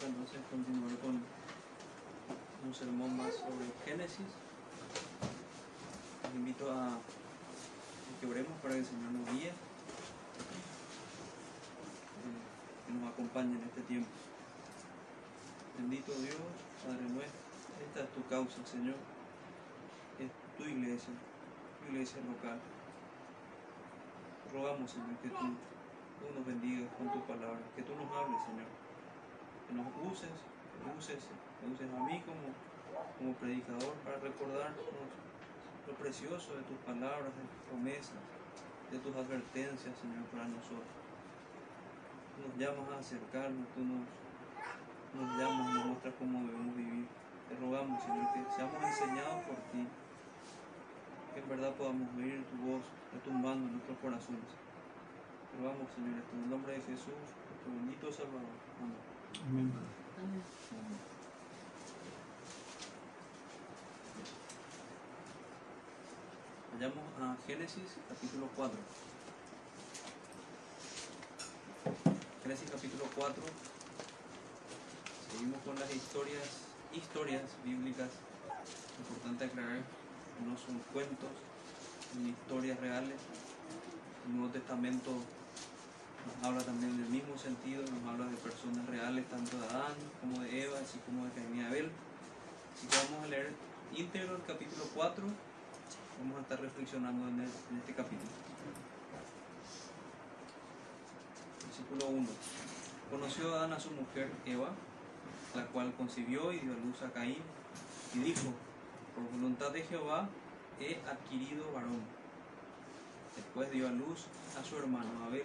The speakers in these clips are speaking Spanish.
entonces continuar con un sermón más sobre Génesis. Les invito a que oremos para que el Señor nos guíe, eh, que nos acompañe en este tiempo. Bendito Dios, Padre nuestro, esta es tu causa, Señor, es tu iglesia, tu iglesia local. Rogamos, Señor, que tú, tú nos bendigas con tu palabra, que tú nos hables, Señor, nos uses, uses, uses a mí como, como predicador para recordarnos lo precioso de tus palabras, de tus promesas, de tus advertencias, Señor, para nosotros. Tú nos llamas a acercarnos, tú nos, nos llamas, nos muestras cómo debemos vivir. Te rogamos, Señor, que seamos enseñados por ti, que en verdad podamos oír tu voz retumbando en nuestros corazones. Te rogamos, Señor, en el nombre de Jesús, nuestro bendito Salvador. Amén. Amén. Vayamos a Génesis capítulo 4. Génesis capítulo 4. Seguimos con las historias, historias bíblicas. Importante aclarar, no son cuentos, son historias reales. El Nuevo Testamento nos habla también del mismo sentido, nos habla de personas reales, tanto de Adán como de Eva, así como de Caín y Abel. Así que vamos a leer íntegro el capítulo 4 vamos a estar reflexionando en, este capítulo. Versículo 1. Conoció Adán a su mujer Eva, la cual concibió y dio a luz a Caín, y dijo, por voluntad de Jehová he adquirido varón. Después dio a luz a su hermano Abel,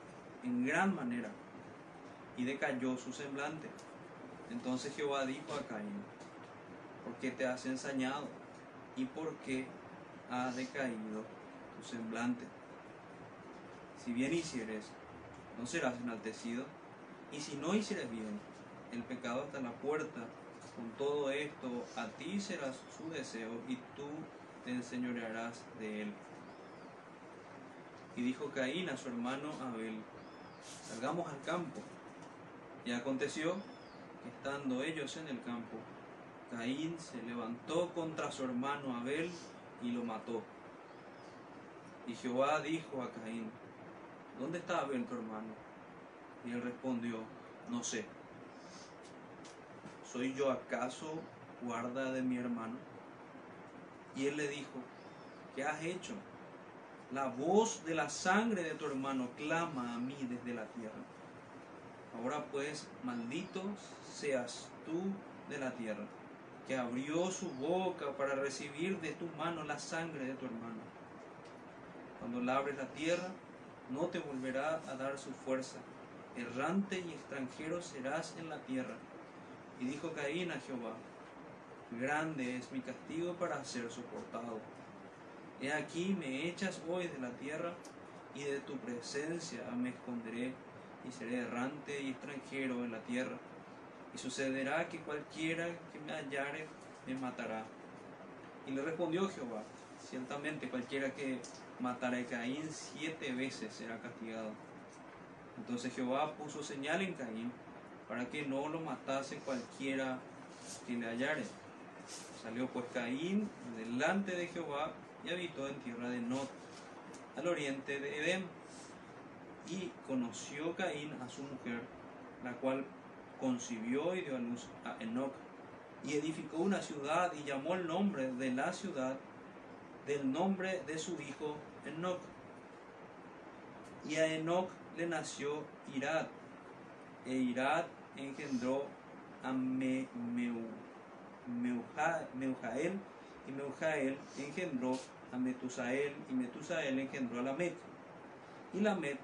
en gran manera, y decayó su semblante. Entonces Jehová dijo a Caín, ¿por qué te has ensañado? ¿Y por qué ha decaído tu semblante? Si bien hicieres, no serás enaltecido, y si no hicieres bien, el pecado está a la puerta. Con todo esto, a ti será su deseo, y tú te enseñorearás de él. Y dijo Caín a su hermano Abel, salgamos al campo. Y aconteció que estando ellos en el campo, Caín se levantó contra su hermano Abel y lo mató. Y Jehová dijo a Caín, ¿dónde está Abel tu hermano? Y él respondió, no sé. ¿Soy yo acaso guarda de mi hermano? Y él le dijo, ¿qué has hecho? La voz de la sangre de tu hermano clama a mí desde la tierra. Ahora pues, maldito seas tú de la tierra, que abrió su boca para recibir de tu mano la sangre de tu hermano. Cuando labres la tierra, no te volverá a dar su fuerza. Errante y extranjero serás en la tierra. Y dijo Caín a Jehová, grande es mi castigo para ser soportado. He aquí me echas hoy de la tierra y de tu presencia me esconderé y seré errante y extranjero en la tierra. Y sucederá que cualquiera que me hallare me matará. Y le respondió Jehová, ciertamente cualquiera que matara a Caín siete veces será castigado. Entonces Jehová puso señal en Caín para que no lo matase cualquiera que le hallare. Salió pues Caín delante de Jehová y habitó en tierra de Nod, al oriente de Edén. Y conoció Caín a su mujer, la cual concibió y dio a luz a Enoc. Y edificó una ciudad y llamó el nombre de la ciudad del nombre de su hijo Enoc. Y a Enoc le nació Irad, e Irad engendró a Me- Meu- Meuja- Meujael, y Meujael engendró a Metusael, y Metusael engendró a Lamet. Y Lamet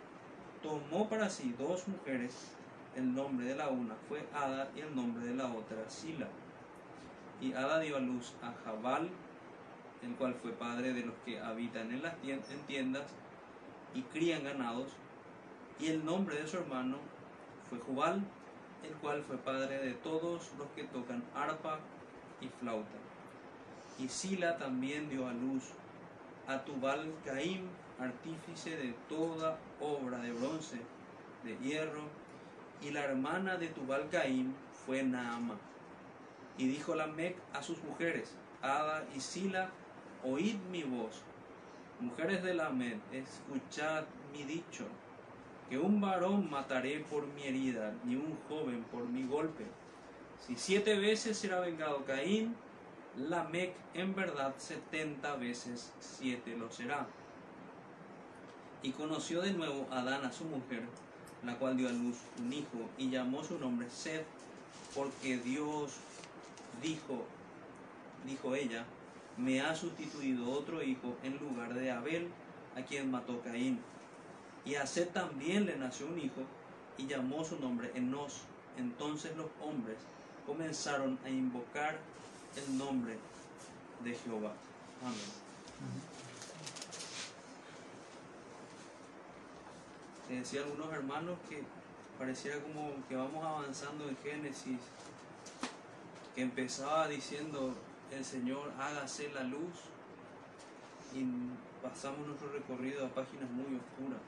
tomó para sí dos mujeres, el nombre de la una fue Ada y el nombre de la otra Sila. Y Ada dio a luz a Jabal, el cual fue padre de los que habitan en las en tiendas y crían ganados. Y el nombre de su hermano fue Jubal, el cual fue padre de todos los que tocan arpa y flauta. Y Sila también dio a luz a Tubal Caim, artífice de toda obra de bronce, de hierro, y la hermana de Tubal Caim fue Naama. Y dijo Lamec a sus mujeres, Ada y Sila, oíd mi voz. Mujeres de Lamec, escuchad mi dicho, que un varón mataré por mi herida, ni un joven por mi golpe. Si siete veces será vengado Caín, Lamec en verdad setenta veces siete lo será. Y conoció de nuevo Adán a su mujer, la cual dio a luz un hijo, y llamó su nombre Seth, porque Dios dijo, dijo ella, me ha sustituido otro hijo en lugar de Abel, a quien mató Caín. Y a Seth también le nació un hijo, y llamó su nombre Enos. Entonces los hombres comenzaron a invocar el nombre de Jehová. Amén. te decía algunos hermanos que pareciera como que vamos avanzando en Génesis, que empezaba diciendo el Señor hágase la luz y pasamos nuestro recorrido a páginas muy oscuras,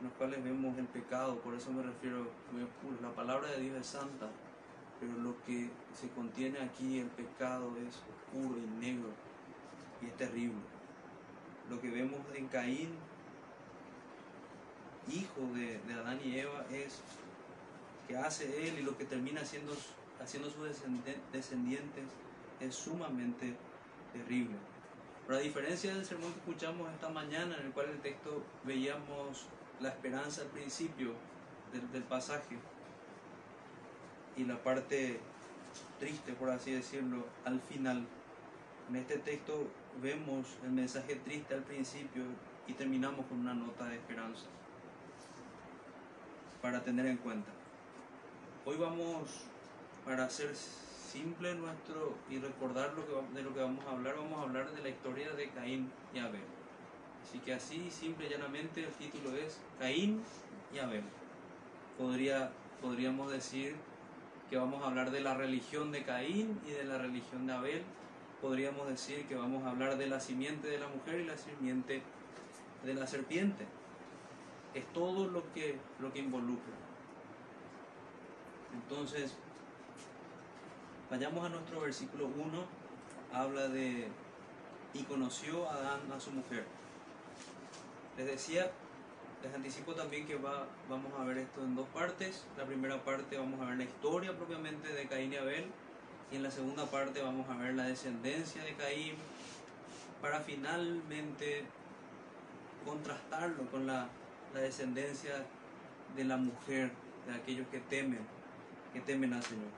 en las cuales vemos el pecado, por eso me refiero muy oscuro. La palabra de Dios es santa, pero lo que se contiene aquí, el pecado, es oscuro y negro y es terrible. Lo que vemos en Caín hijo de, Adán y Eva es que hace él y lo que termina haciendo, haciendo sus descendientes es sumamente terrible. Pero a diferencia del sermón que escuchamos esta mañana, en el cual el texto veíamos la esperanza al principio del, del pasaje y la parte triste, por así decirlo, al final. En este texto vemos el mensaje triste al principio y terminamos con una nota de esperanza para tener en cuenta. Hoy vamos, para hacer simple nuestro y recordar lo que, de lo que vamos a hablar, vamos a hablar de la historia de Caín y Abel. Así que así, simple y llanamente, el título es Caín y Abel. Podría, podríamos decir que vamos a hablar de la religión de Caín y de la religión de Abel. Podríamos decir que vamos a hablar de la simiente de la mujer y la simiente de la serpiente es todo lo que, lo que involucra. Entonces, vayamos a nuestro versículo 1, habla de, y conoció a Adán a su mujer. Les decía, les anticipo también que va, vamos a ver esto en dos partes. La primera parte vamos a ver la historia propiamente de Caín y Abel, y en la segunda parte vamos a ver la descendencia de Caín, para finalmente contrastarlo con la la descendencia de la mujer, de aquellos que temen, que temen al Señor.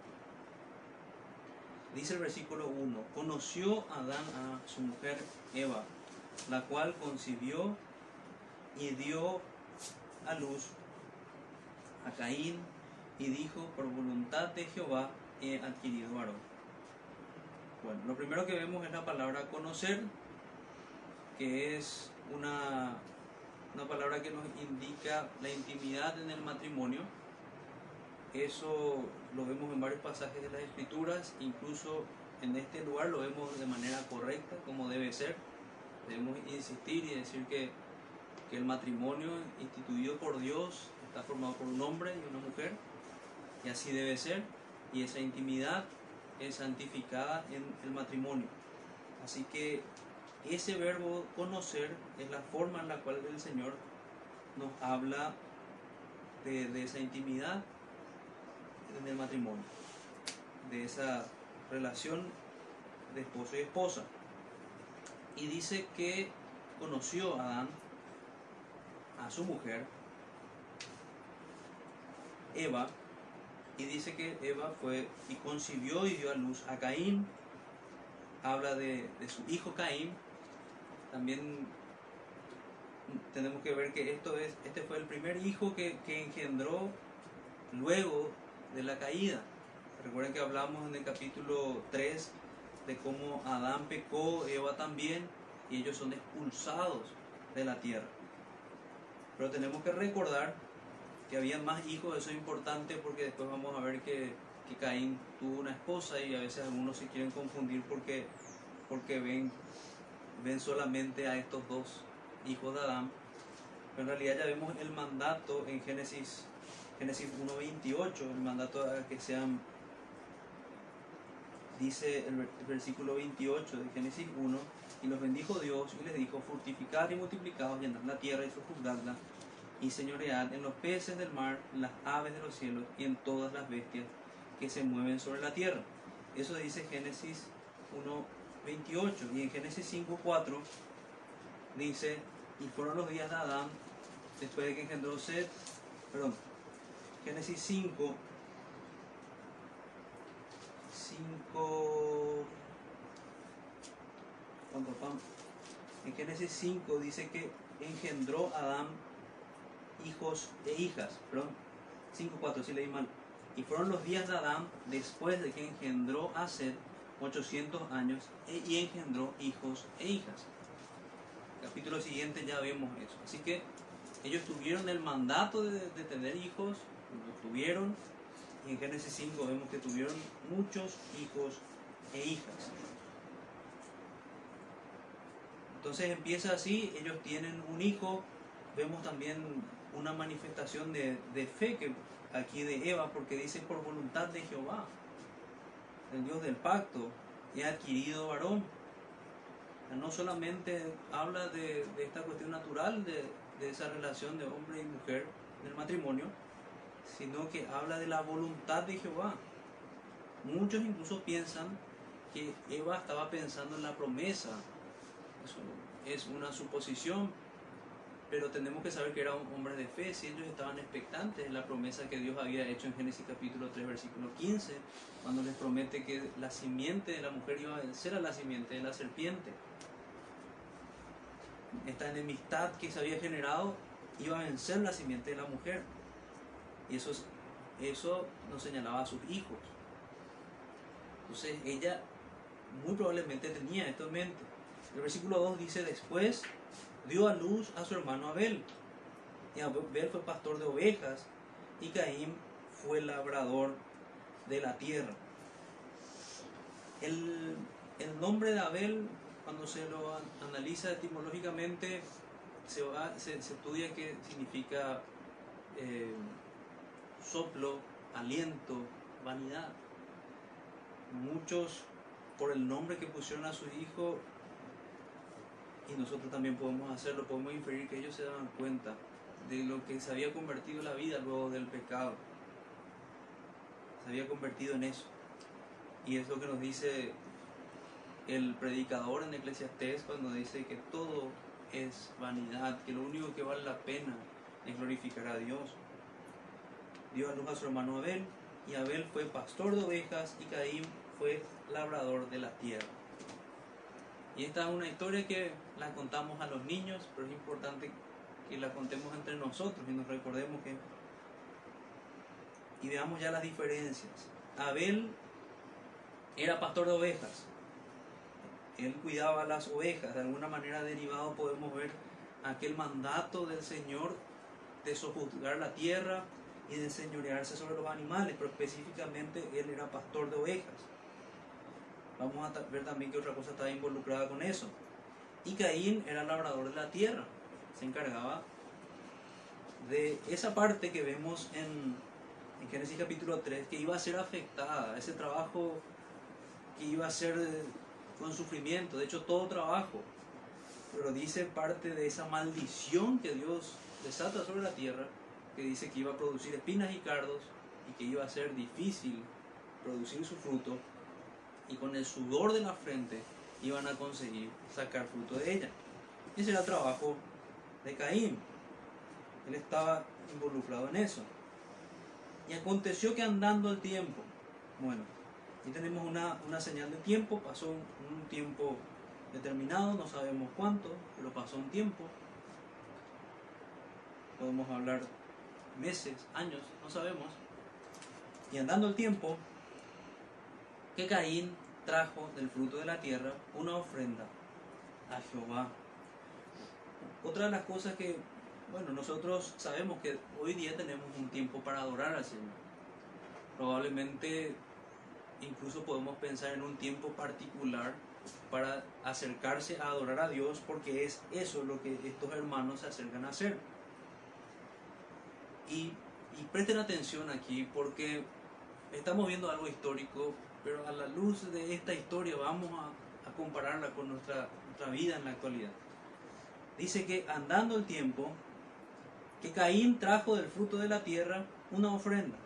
Dice el versículo 1, conoció Adán a su mujer Eva, la cual concibió y dio a luz a Caín y dijo, por voluntad de Jehová he adquirido varón. Bueno, lo primero que vemos es la palabra conocer, que es una una palabra que nos indica la intimidad en el matrimonio. Eso lo vemos en varios pasajes de las escrituras, incluso en este lugar lo vemos de manera correcta, como debe ser. Debemos insistir y decir que, que el matrimonio instituido por Dios está formado por un hombre y una mujer, y así debe ser, y esa intimidad es santificada en el matrimonio. Así que ese verbo conocer es la forma en la cual el Señor nos habla de, esa intimidad en el matrimonio, de esa relación de esposo y esposa. Y dice que conoció a Adán, a su mujer, Eva, y dice que Eva fue y concibió y dio a luz a Caín. Habla de, su hijo Caín, también tenemos que ver que esto es, este fue el primer hijo que, engendró luego de la caída. Recuerden que hablamos en el capítulo 3 de cómo Adán pecó, Eva también, y ellos son expulsados de la tierra. Pero tenemos que recordar que había más hijos, eso es importante porque después vamos a ver que, que Caín tuvo una esposa y a veces algunos se quieren confundir porque, porque ven, ven solamente a estos dos hijos de Adán. Pero en realidad ya vemos el mandato en Génesis, Génesis 1.28, el mandato a que sean, dice el versículo 28 de Génesis 1, y los bendijo Dios y les dijo, fortificad y multiplicados, llenad la tierra y sojuzgadla, y señoread en los peces del mar, las aves de los cielos y en todas las bestias que se mueven sobre la tierra. Eso dice Génesis 1.28 y en Génesis 5.4 dice, y fueron los días de Adán después de que engendró Seth, perdón, Génesis 5, 5, en Génesis 5 dice que engendró Adán hijos e hijas, perdón, 5.4, si leí mal. Y fueron los días de Adán después de que engendró a Seth 800 años e, y engendró hijos e hijas. capítulo siguiente ya vemos eso. Así que ellos tuvieron el mandato de, de tener hijos, lo tuvieron, y en Génesis 5 vemos que tuvieron muchos hijos e hijas. Entonces empieza así, ellos tienen un hijo, vemos también una manifestación de, fe que aquí de Eva, porque dice por voluntad de Jehová, el Dios del pacto, he adquirido varón. No solamente habla de, esta cuestión natural, de esa relación de hombre y mujer del matrimonio, sino que habla de la voluntad de Jehová. Muchos incluso piensan que Eva estaba pensando en la promesa. Eso es una suposición, pero tenemos que saber que era un hombre de fe, si ellos estaban expectantes en la promesa que Dios había hecho en Génesis capítulo 3, versículo 15, cuando les promete que la simiente de la mujer iba a vencer a la simiente de la serpiente. Esta enemistad que se había generado iba a vencer la simiente de la mujer. Y eso, eso nos señalaba a sus hijos. Entonces ella muy probablemente tenía esto en mente. El versículo 2 dice, después dio a luz a su hermano Abel. Y Abel fue pastor de ovejas y Caín fue labrador de la tierra. El, el nombre de Abel, cuando se lo analiza etimológicamente, se, va, se, estudia qué significa eh, soplo, aliento, vanidad. Muchos, por el nombre que pusieron a su hijo, y nosotros también podemos hacerlo, podemos inferir que ellos se daban cuenta de lo que se había convertido la vida luego del pecado. Se había convertido en eso. Y es lo que nos dice el predicador en Eclesiastés cuando dice que todo es vanidad, que lo único que vale la pena es glorificar a Dios. Dio a luz a su hermano Abel, y Abel fue pastor de ovejas y Caín fue labrador de la tierra. Y esta es una historia que la contamos a los niños, pero es importante que la contemos entre nosotros y nos recordemos que... Y veamos ya las diferencias. Abel era pastor de ovejas. Él cuidaba las ovejas. De alguna manera derivado podemos ver aquel mandato del Señor de sojuzgar la tierra y de señorearse sobre los animales, pero específicamente él era pastor de ovejas. Vamos a ver también que otra cosa estaba involucrada con eso. Y Caín era labrador de la tierra, se encargaba de esa parte que vemos en, en Génesis capítulo 3, que iba a ser afectada, ese trabajo que iba a ser con sufrimiento, de hecho todo trabajo, pero dice parte de esa maldición que Dios desata sobre la tierra, que dice que iba a producir espinas y cardos y que iba a ser difícil producir su fruto y con el sudor de la frente iban a conseguir sacar fruto de ella. Ese era el trabajo de Caín. Él estaba involucrado en eso. Y aconteció que andando el tiempo, bueno, aquí tenemos una, una señal de tiempo, pasó un, un tiempo determinado, no sabemos cuánto, pero pasó un tiempo. Podemos hablar meses, años, no sabemos. Y andando el tiempo, que Caín trajo del fruto de la tierra una ofrenda a Jehová. Otra de las cosas que, bueno, nosotros sabemos que hoy día tenemos un tiempo para adorar al Señor. Probablemente incluso podemos pensar en un tiempo particular para acercarse a adorar a Dios porque es eso lo que estos hermanos se acercan a hacer. Y, presten atención aquí porque estamos viendo algo histórico, pero a la luz de esta historia vamos a, compararla con nuestra, vida en la actualidad. Dice que andando el tiempo, que Caín trajo del fruto de la tierra una ofrenda.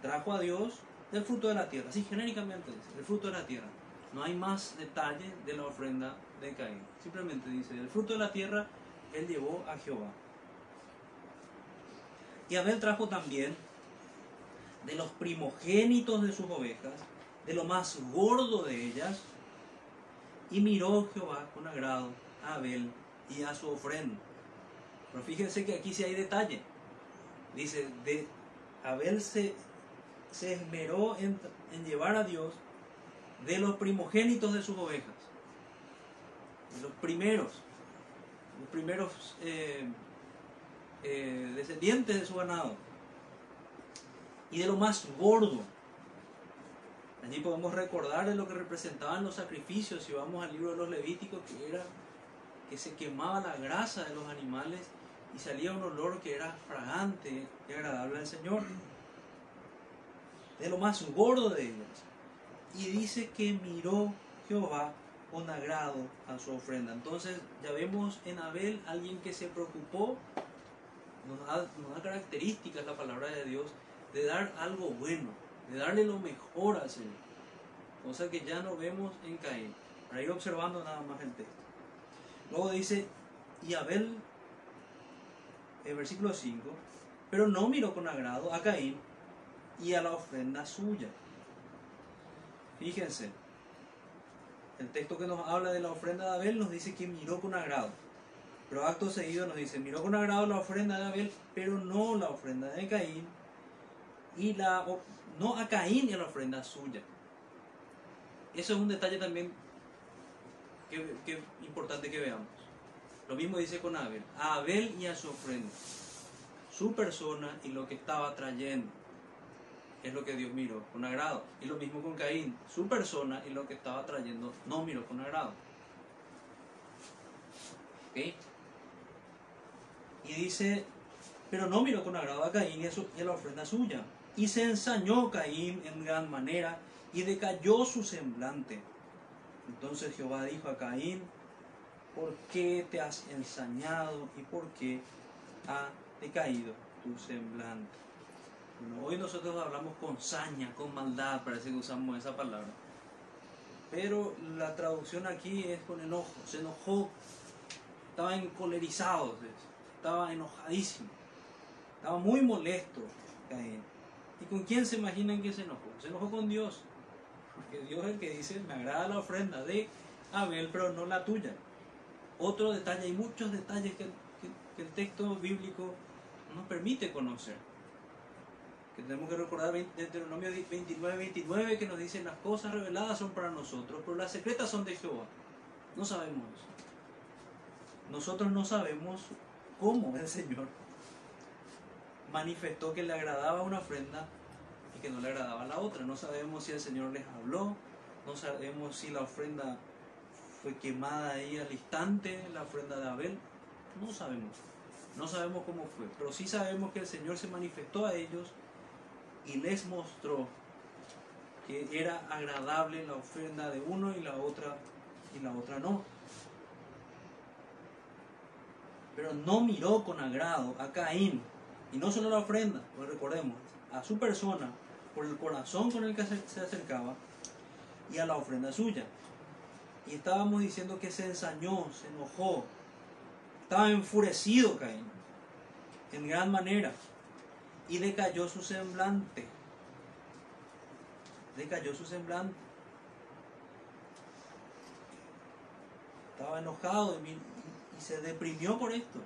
Trajo a Dios del fruto de la tierra, así genéricamente dice, del fruto de la tierra. No hay más detalle de la ofrenda de Caín. Simplemente dice, del fruto de la tierra él llevó a Jehová. Y Abel trajo también de los primogénitos de sus ovejas, de lo más gordo de ellas, y miró Jehová con agrado a Abel y a su ofrenda. Pero fíjense que aquí sí hay detalle. Dice, de Abel se, esmeró en, en llevar a Dios de los primogénitos de sus ovejas, de los primeros, los primeros eh, eh, descendientes de su ganado, y de lo más gordo. Allí podemos recordar de lo que representaban los sacrificios, si vamos al libro de los Levíticos, que era que se quemaba la grasa de los animales y salía un olor que era fragante y agradable al Señor. De lo más gordo de ellas. Y dice que miró Jehová con agrado a su ofrenda. Entonces ya vemos en Abel alguien que se preocupó, nos da, nos da características la palabra de Dios, de dar algo bueno, de darle lo mejor al Señor. Cosa que ya no vemos en Caín. Para ir observando nada más el texto. Luego dice, y Abel, el versículo 5, pero no miró con agrado a Caín y a la ofrenda suya. Fíjense, el texto que nos habla de la ofrenda de Abel nos dice que miró con agrado. Pero acto seguido nos dice, miró con agrado la ofrenda de Abel, pero no la ofrenda de Caín, y la, no a Caín y a la ofrenda suya. Eso es un detalle también que, importante que veamos. Lo mismo dice con Abel, a Abel y a su ofrenda, su persona y lo que estaba trayendo es lo que Dios miró con agrado. Y lo mismo con Caín, su persona y lo que estaba trayendo no miró con agrado. ¿Ok? Y dice, pero no miró con agrado a Caín y a, su, y a la ofrenda suya. Y se ensañó Caín en gran manera y decayó su semblante. Entonces Jehová dijo a Caín, ¿por qué te has ensañado y por qué ha decaído tu semblante? Bueno, hoy nosotros hablamos con saña, con maldad, parece que usamos esa palabra. Pero la traducción aquí es con enojo, se enojó, estaba encolerizado, estaba enojadísimo, estaba muy molesto Caín. ¿Y con quién se imaginan que se enojó? Se enojó con Dios. Porque Dios es el que dice, me agrada la ofrenda de Abel, pero no la tuya. Otro detalle, hay muchos detalles que, el texto bíblico nos permite conocer. Que tenemos que recordar Deuteronomio 29, 29, que nos dice, las cosas reveladas son para nosotros, pero las secretas son de Jehová. No sabemos eso. Nosotros no sabemos cómo el Señor manifestó que le agradaba una ofrenda y que no le agradaba la otra. No sabemos si el Señor les habló, no sabemos si la ofrenda fue quemada ahí al instante, la ofrenda de Abel. No sabemos. No sabemos cómo fue, pero sí sabemos que el Señor se manifestó a ellos y les mostró que era agradable la ofrenda de uno y la otra y la otra no. Pero no miró con agrado a Caín y no solo la ofrenda, pues recordemos, a su persona, por el corazón con el que se acercaba, y a la ofrenda suya. Y estábamos diciendo que se ensañó, se enojó, estaba enfurecido Caín, en gran manera, y decayó su semblante. Decayó su semblante. Estaba enojado y, y se deprimió por esto.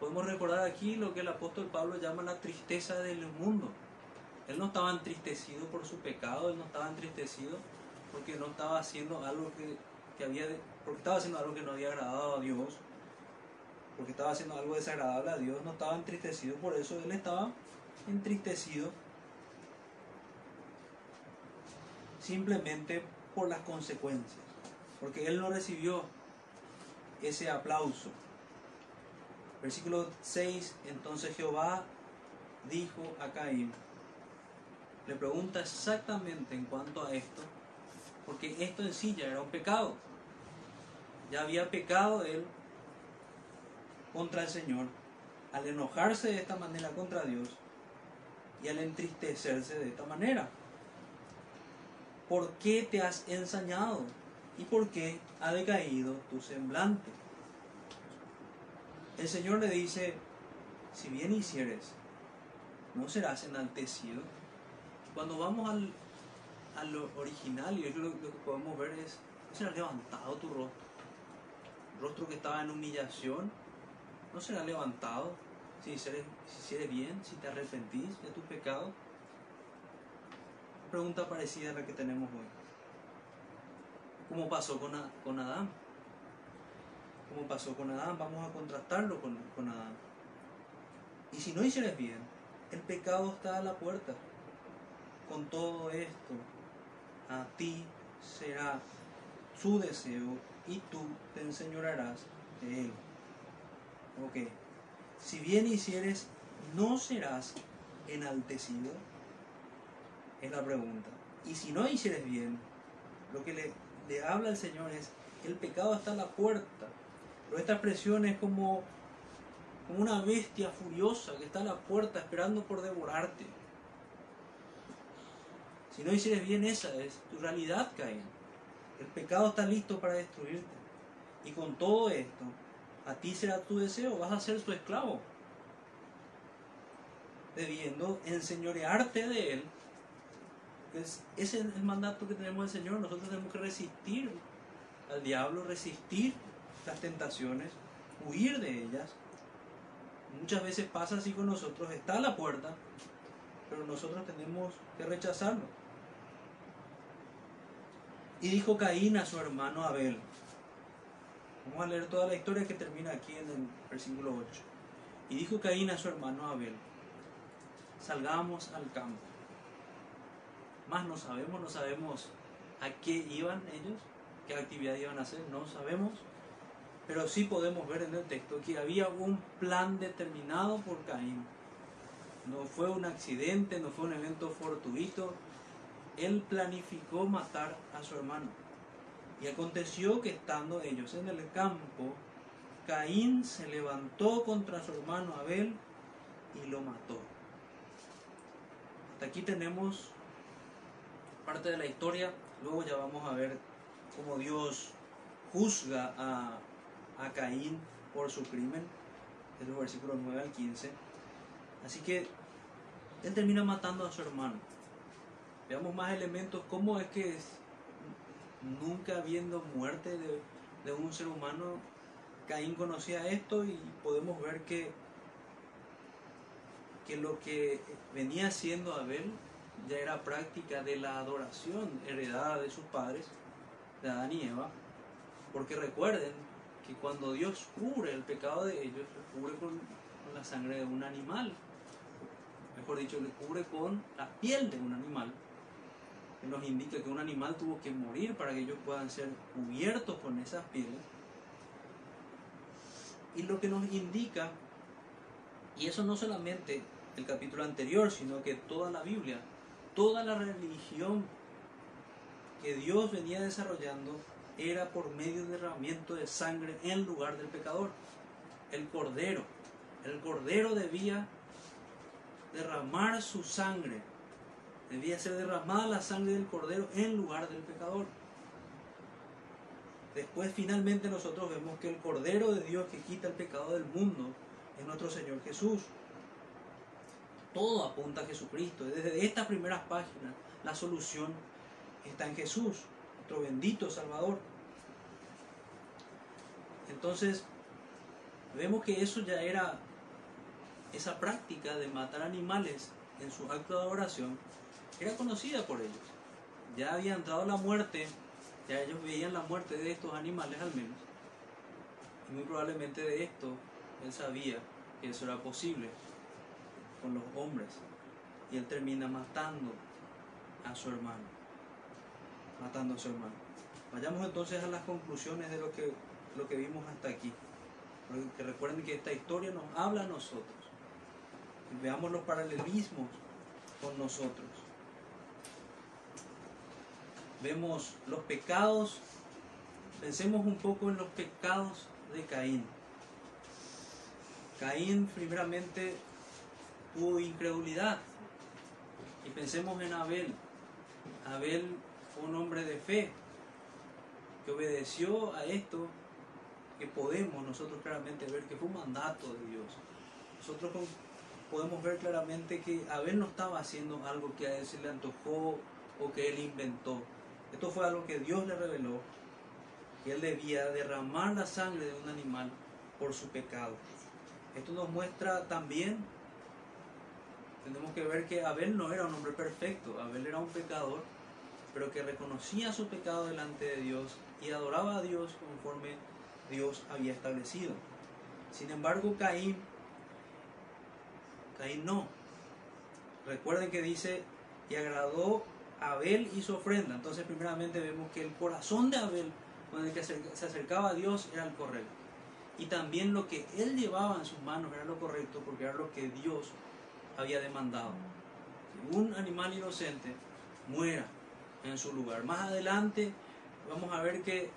Podemos recordar aquí lo que el apóstol Pablo llama la tristeza del mundo. Él no estaba entristecido por su pecado, él no estaba entristecido porque no estaba haciendo algo que, que había, porque estaba haciendo algo que no había agradado a Dios, porque estaba haciendo algo desagradable a Dios, no estaba entristecido por eso, él estaba entristecido simplemente por las consecuencias, porque él no recibió ese aplauso. Versículo 6, entonces Jehová dijo a Caín, le pregunta exactamente en cuanto a esto, porque esto en sí ya era un pecado. Ya había pecado él contra el Señor al enojarse de esta manera contra Dios y al entristecerse de esta manera. ¿Por qué te has ensañado? ¿Y por qué ha decaído tu semblante? El Señor le dice, si bien hicieres, no serás enaltecido. Cuando vamos al, original, y lo, lo que podemos ver es, no será levantado tu rostro. Rostro que estaba en humillación, no será levantado si hicieres, bien, si te arrepentís de tu pecado. Pregunta parecida a la que tenemos hoy. ¿Cómo pasó con, con Adán? ¿Cómo pasó con Adán? Vamos a contrastarlo con, con Adán. Y si no hicieres bien, el pecado está a la puerta. Con todo esto, a ti será su deseo y tú te enseñorarás de él. Ok. Si bien hicieres, ¿no serás enaltecido? Es la pregunta. Y si no hicieres bien, lo que le, le habla el Señor es, el pecado está a la puerta. Pero esta expresión es como, como una bestia furiosa que está a la puerta esperando por devorarte. Si no hicieres bien, esa es tu realidad, Caín. El pecado está listo para destruirte. Y con todo esto, a ti será tu deseo, vas a ser su esclavo. Debiendo enseñorearte de él. ese es el mandato que tenemos del Señor. Nosotros tenemos que resistir al diablo, resistir las tentaciones, huir de ellas. Muchas veces pasa así con nosotros, está a la puerta, pero nosotros tenemos que rechazarlo. Y dijo Caín a su hermano Abel. Vamos a leer toda la historia que termina aquí en el versículo 8. Y dijo Caín a su hermano Abel, salgamos al campo. Más no sabemos, no sabemos a qué iban ellos, qué actividad iban a hacer, no sabemos. Pero sí podemos ver en el texto que había un plan determinado por Caín. No fue un accidente, no fue un evento fortuito. Él planificó matar a su hermano. Y aconteció que estando ellos en el campo, Caín se levantó contra su hermano Abel y lo mató. Hasta aquí tenemos parte de la historia. Luego ya vamos a ver cómo Dios juzga a, a Caín por su crimen, es los versículos 9 al 15. Así que él termina matando a su hermano. Veamos más elementos, cómo es que nunca habiendo muerte de, de un ser humano, Caín conocía esto y podemos ver que, que lo que venía haciendo Abel ya era práctica de la adoración heredada de sus padres, de Adán y Eva, porque recuerden que cuando Dios cubre el pecado de ellos, lo cubre con, la sangre de un animal, mejor dicho, le cubre con la piel de un animal, que nos indica que un animal tuvo que morir para que ellos puedan ser cubiertos con esas pieles. Y lo que nos indica, y eso no solamente el capítulo anterior, sino que toda la Biblia, toda la religión que Dios venía desarrollando era por medio de derramamiento de sangre en lugar del pecador. El cordero, el cordero debía derramar su sangre, debía ser derramada la sangre del cordero en lugar del pecador. Después finalmente nosotros vemos que el Cordero de Dios que quita el pecado del mundo es nuestro Señor Jesús. Todo apunta a Jesucristo. Desde estas primeras páginas la solución está en Jesús, nuestro bendito Salvador. Entonces, vemos que eso ya era esa práctica de matar animales en su acto de adoración era conocida por ellos. Ya había entrado la muerte, ya ellos veían la muerte de estos animales al menos. Y muy probablemente de esto él sabía que eso era posible con los hombres. Y él termina matando a su hermano. Matando a su hermano. Vayamos entonces a las conclusiones de lo que, lo que vimos hasta aquí. Porque recuerden que esta historia nos habla a nosotros. Veamos los paralelismos con nosotros. Vemos los pecados. Pensemos un poco en los pecados de Caín. Caín primeramente tuvo incredulidad. Y pensemos en Abel. Abel fue un hombre de fe que obedeció a esto que podemos nosotros claramente ver que fue un mandato de Dios. Nosotros podemos ver claramente que Abel no estaba haciendo algo que a él se le antojó o que él inventó. Esto fue algo que Dios le reveló, que él debía derramar la sangre de un animal por su pecado. Esto nos muestra también, tenemos que ver que Abel no era un hombre perfecto, Abel era un pecador, pero que reconocía su pecado delante de Dios y adoraba a Dios conforme Dios había establecido. Sin embargo, Caín, Caín no. Recuerden que dice, y agradó a Abel y su ofrenda. Entonces, primeramente vemos que el corazón de Abel, con el que se acercaba a Dios, era el correcto y también lo que él llevaba en sus manos era lo correcto porque era lo que Dios había demandado. Un animal inocente muera en su lugar. Más adelante vamos a ver que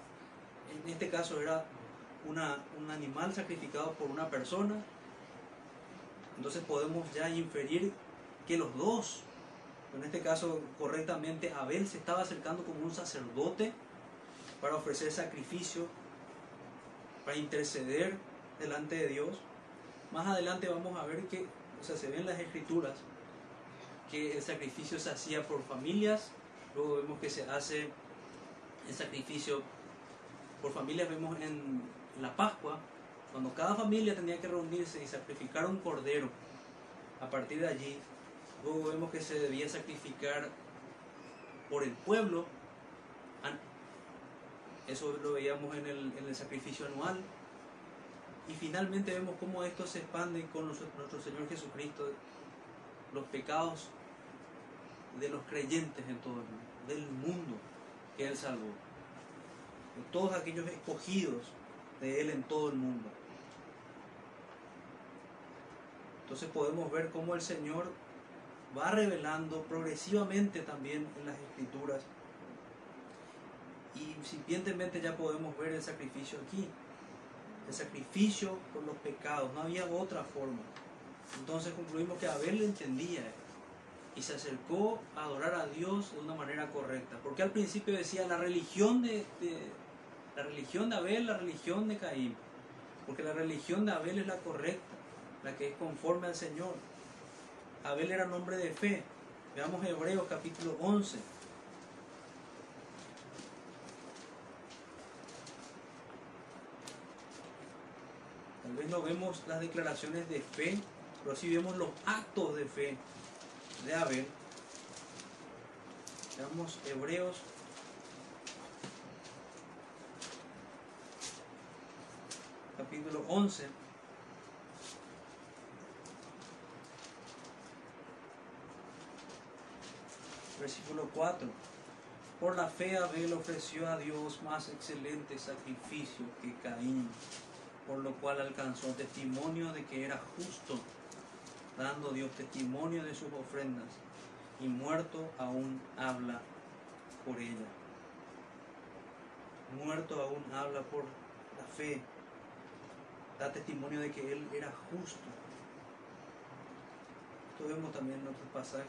en este caso era una, un animal sacrificado por una persona. Entonces podemos ya inferir que los dos, en este caso correctamente Abel se estaba acercando como un sacerdote para ofrecer sacrificio para interceder delante de Dios. Más adelante vamos a ver que, o sea, se ven las escrituras que el sacrificio se hacía por familias, luego vemos que se hace el sacrificio por familias, vemos en la Pascua, cuando cada familia tenía que reunirse y sacrificar un cordero, a partir de allí, luego vemos que se debía sacrificar por el pueblo eso lo veíamos en el, sacrificio anual. Y finalmente vemos cómo esto se expande con nuestro Señor Jesucristo, los pecados de los creyentes en todo el mundo, del mundo que Él salvó, todos aquellos escogidos de Él en todo el mundo. Entonces podemos ver cómo el Señor va revelando progresivamente también en las escrituras y incipientemente ya podemos ver el sacrificio aquí. El sacrificio por los pecados. No había otra forma. Entonces concluimos que Abel entendía y se acercó a adorar a Dios de una manera correcta. Porque al principio decía la religión de, la religión de Abel, la religión de Caín. Porque la religión de Abel es la correcta, la que es conforme al Señor. Abel era un hombre de fe. Veamos Hebreos capítulo 11. vez no vemos las declaraciones de fe, pero sí vemos los actos de fe de Abel. Veamos Hebreos capítulo 11. Versículo 4. Por la fe Abel ofreció a Dios más excelente sacrificio que Caín por lo cual alcanzó testimonio de que era justo, dando Dios testimonio de sus ofrendas, y muerto aún habla por ella. Muerto aún habla por la fe, da testimonio de que Él era justo. Esto vemos también en otros pasajes.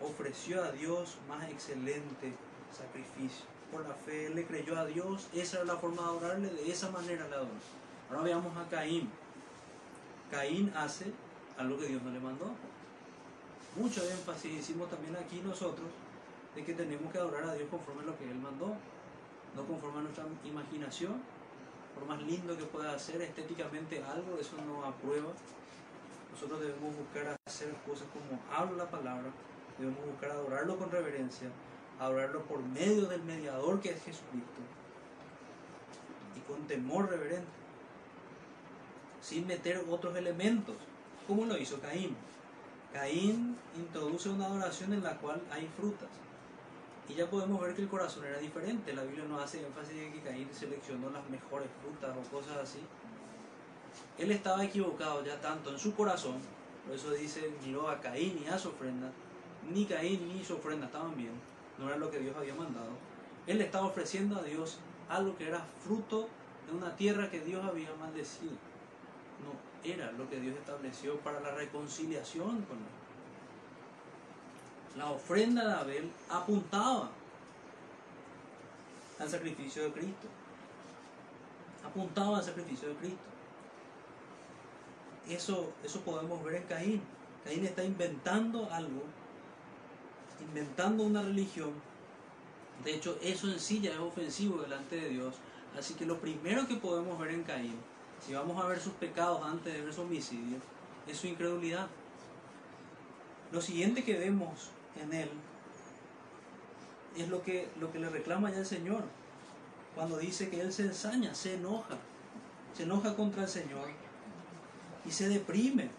Ofreció a Dios más excelente sacrificio por la fe, él le creyó a Dios, esa era la forma de adorarle, de esa manera le adoró. Ahora veamos a Caín. Caín hace algo que Dios no le mandó. Mucho énfasis hicimos también aquí nosotros de que tenemos que adorar a Dios conforme a lo que Él mandó, no conforme a nuestra imaginación. Por más lindo que pueda hacer estéticamente algo, eso no aprueba nosotros debemos buscar hacer cosas como habla la palabra, debemos buscar adorarlo con reverencia, adorarlo por medio del mediador que es Jesucristo y con temor reverente, sin meter otros elementos, como lo hizo Caín. Caín introduce una adoración en la cual hay frutas. Y ya podemos ver que el corazón era diferente. La Biblia no hace énfasis en que Caín seleccionó las mejores frutas o cosas así. Él estaba equivocado ya tanto en su corazón, por eso dice, miró a Caín y a su ofrenda. Ni Caín ni su ofrenda estaban bien, no era lo que Dios había mandado. Él estaba ofreciendo a Dios algo que era fruto de una tierra que Dios había maldecido. No era lo que Dios estableció para la reconciliación con él. La ofrenda de Abel apuntaba al sacrificio de Cristo. Apuntaba al sacrificio de Cristo. Eso, eso podemos ver en Caín. Caín está inventando algo, inventando una religión. De hecho, eso en sí ya es ofensivo delante de Dios. Así que lo primero que podemos ver en Caín, si vamos a ver sus pecados antes de ver su homicidio, es su incredulidad. Lo siguiente que vemos en él es lo que, lo que le reclama ya el Señor. Cuando dice que él se ensaña, se enoja, se enoja contra el Señor y se deprime.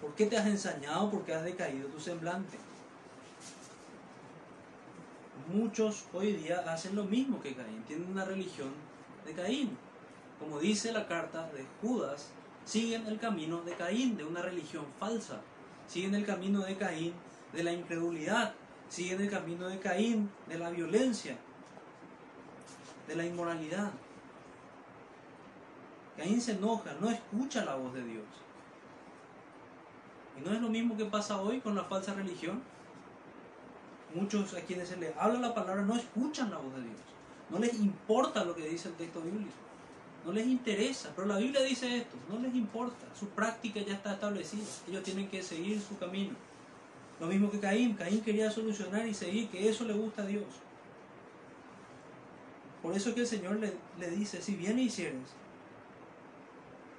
¿Por qué te has ensañado? Porque has decaído tu semblante. Muchos hoy día hacen lo mismo que Caín, tienen una religión de Caín. Como dice la carta de Judas, siguen el camino de Caín, de una religión falsa. Siguen el camino de Caín, de la incredulidad. Siguen el camino de Caín, de la violencia, de la inmoralidad. Caín se enoja, no escucha la voz de Dios. Y no es lo mismo que pasa hoy con la falsa religión. Muchos a quienes se les habla la palabra no escuchan la voz de Dios. No les importa lo que dice el texto bíblico. No les interesa. Pero la Biblia dice esto. No les importa. Su práctica ya está establecida. Ellos tienen que seguir su camino. Lo mismo que Caín. Caín quería solucionar y seguir, que eso le gusta a Dios. Por eso que el Señor le, le dice, si bien hicieres,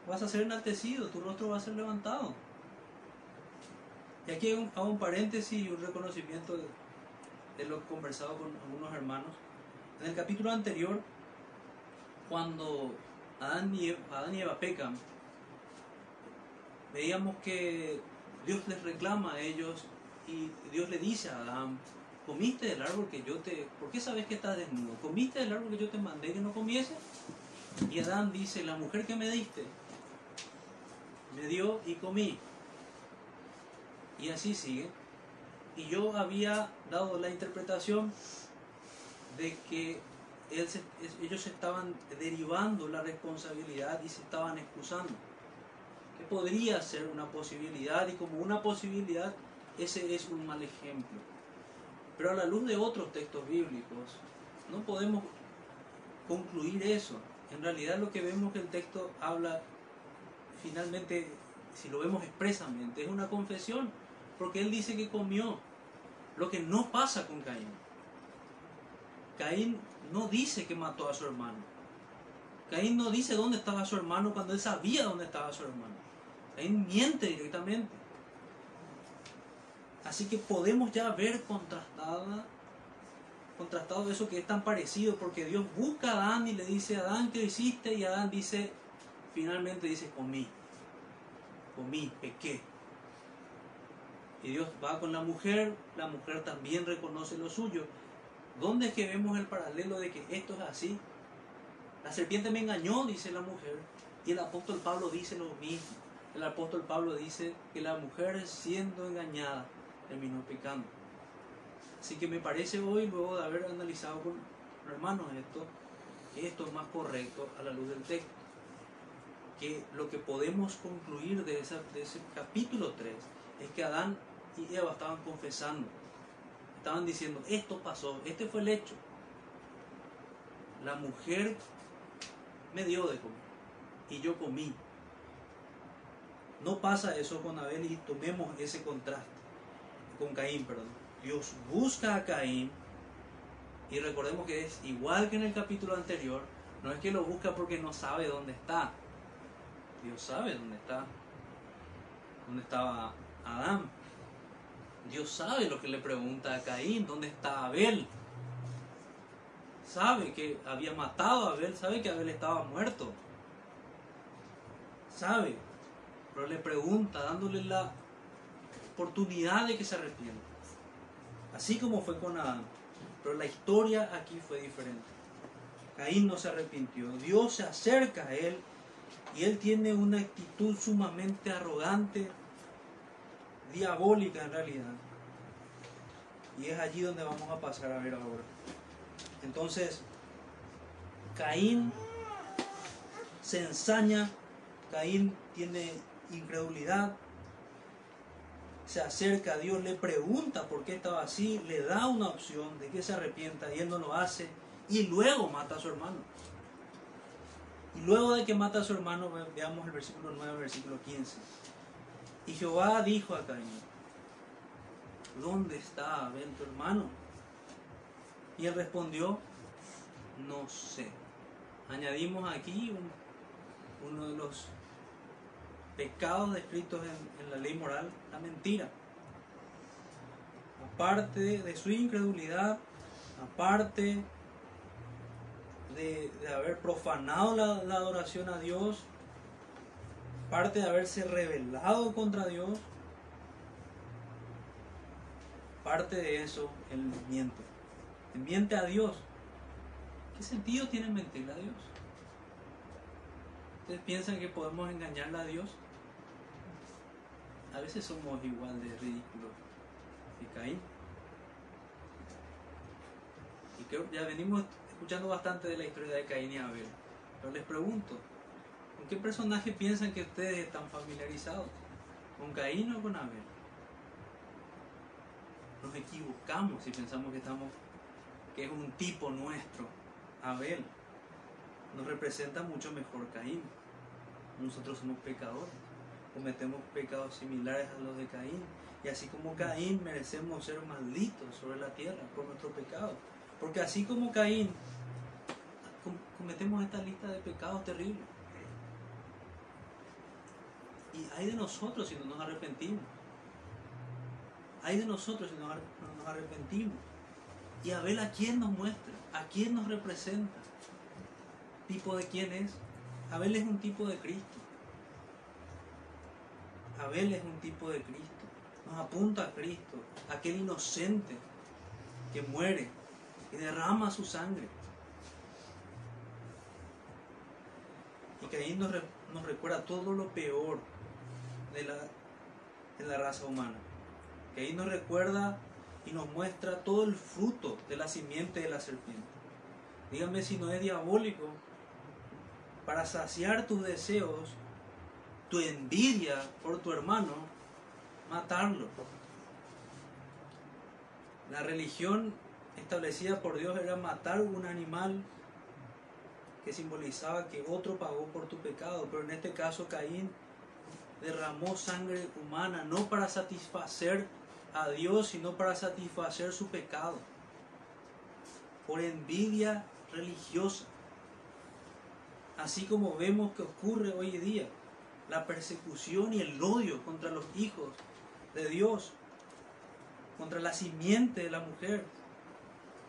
vas a ser enaltecido, tu rostro va a ser levantado. Y aquí hago un paréntesis y un reconocimiento de, de lo conversado con algunos hermanos. En el capítulo anterior, cuando Adán y Eva, Adán y pecan, veíamos que Dios les reclama a ellos y Dios le dice a Adán, comiste del árbol que yo te... ¿Por qué sabes que estás desnudo? ¿Comiste del árbol que yo te mandé que no comiese? Y Adán dice, la mujer que me diste, me dio y comí. Y así sigue. Y yo había dado la interpretación de que ellos estaban derivando la responsabilidad y se estaban excusando. Que podría ser una posibilidad y como una posibilidad ese es un mal ejemplo. Pero a la luz de otros textos bíblicos no podemos concluir eso. En realidad lo que vemos que el texto habla finalmente, si lo vemos expresamente, es una confesión, porque él dice que comió, lo que no pasa con Caín. Caín no dice que mató a su hermano. Caín no dice dónde estaba su hermano cuando él sabía dónde estaba su hermano. Caín miente directamente. Así que podemos ya ver contrastada, contrastado eso que es tan parecido, porque Dios busca a Adán y le dice, Adán, ¿qué hiciste? Y Adán dice, finalmente dice, comí, comí, pequé. Y Dios va con la mujer, la mujer también reconoce lo suyo. ¿Dónde es que vemos el paralelo de que esto es así? La serpiente me engañó, dice la mujer, y el apóstol Pablo dice lo mismo. El apóstol Pablo dice que la mujer siendo engañada terminó pecando. Así que me parece hoy, luego de haber analizado con hermanos esto, que esto es más correcto a la luz del texto. Que lo que podemos concluir de, de ese capítulo 3 es que Adán y Eva estaban confesando, estaban diciendo, esto pasó, este fue el hecho. La mujer me dio de comer y yo comí. No pasa eso con Abel y tomemos ese contraste con Caín, perdón. Dios busca a Caín y recordemos que es igual que en el capítulo anterior, no es que lo busca porque no sabe dónde está. Dios sabe dónde está. ¿Dónde estaba Adán? Dios sabe lo que le pregunta a Caín, ¿dónde está Abel? Sabe que había matado a Abel, sabe que Abel estaba muerto. Sabe, pero le pregunta dándole la oportunidad de que se arrepienta. Así como fue con Adán. Pero la historia aquí fue diferente. Caín no se arrepintió. Dios se acerca a él y él tiene una actitud sumamente arrogante, diabólica en realidad. Y es allí donde vamos a pasar a ver ahora. Entonces, Caín se ensaña, Caín tiene incredulidad, se acerca a Dios, le pregunta por qué estaba así, le da una opción de que se arrepienta y él no lo hace, y luego mata a su hermano. Y luego de que mata a su hermano, veamos el versículo 9, versículo 15. Y Jehová dijo a Caín, ¿dónde está Abel tu hermano? Y él respondió, no sé. Añadimos aquí uno de los pecados descritos en, la ley moral, la mentira. Aparte de su incredulidad, aparte de, haber profanado la, la, adoración a Dios, aparte de haberse rebelado contra Dios, parte de eso, él miente. Él miente a Dios. ¿Qué sentido tiene mentirle a Dios? ¿Ustedes piensan que podemos engañarle a Dios? A veces somos igual de ridículos que Caín. Y creo ya venimos escuchando bastante de la historia de Caín y Abel. Pero les pregunto, ¿con qué personaje piensan que ustedes están familiarizados? ¿Con Caín o con Abel? Nos equivocamos si pensamos que estamos que es un tipo nuestro, Abel. Nos representa mucho mejor Caín. Nosotros somos pecadores cometemos pecados similares a los de Caín. Y así como Caín merecemos ser malditos sobre la tierra por nuestro pecado. Porque así como Caín cometemos esta lista de pecados terribles. Y hay de nosotros si no nos arrepentimos. Hay de nosotros si no nos arrepentimos. Y a ver a quién nos muestra, a quién nos representa. ¿Tipo de quién es? Abel es un tipo de Cristo. Abel es un tipo de Cristo. Nos apunta a Cristo, aquel inocente que muere y derrama su sangre. Y que ahí nos, recuerda todo lo peor de la, de la raza humana. Que ahí nos recuerda y nos muestra todo el fruto de la simiente de la serpiente. Dígame si no es diabólico para saciar tus deseos tu envidia por tu hermano, matarlo. La religión establecida por Dios era matar un animal que simbolizaba que otro pagó por tu pecado, pero en este caso Caín derramó sangre humana no para satisfacer a Dios, sino para satisfacer su pecado, por envidia religiosa, así como vemos que ocurre hoy día la persecución y el odio contra los hijos de Dios, contra la simiente de la mujer.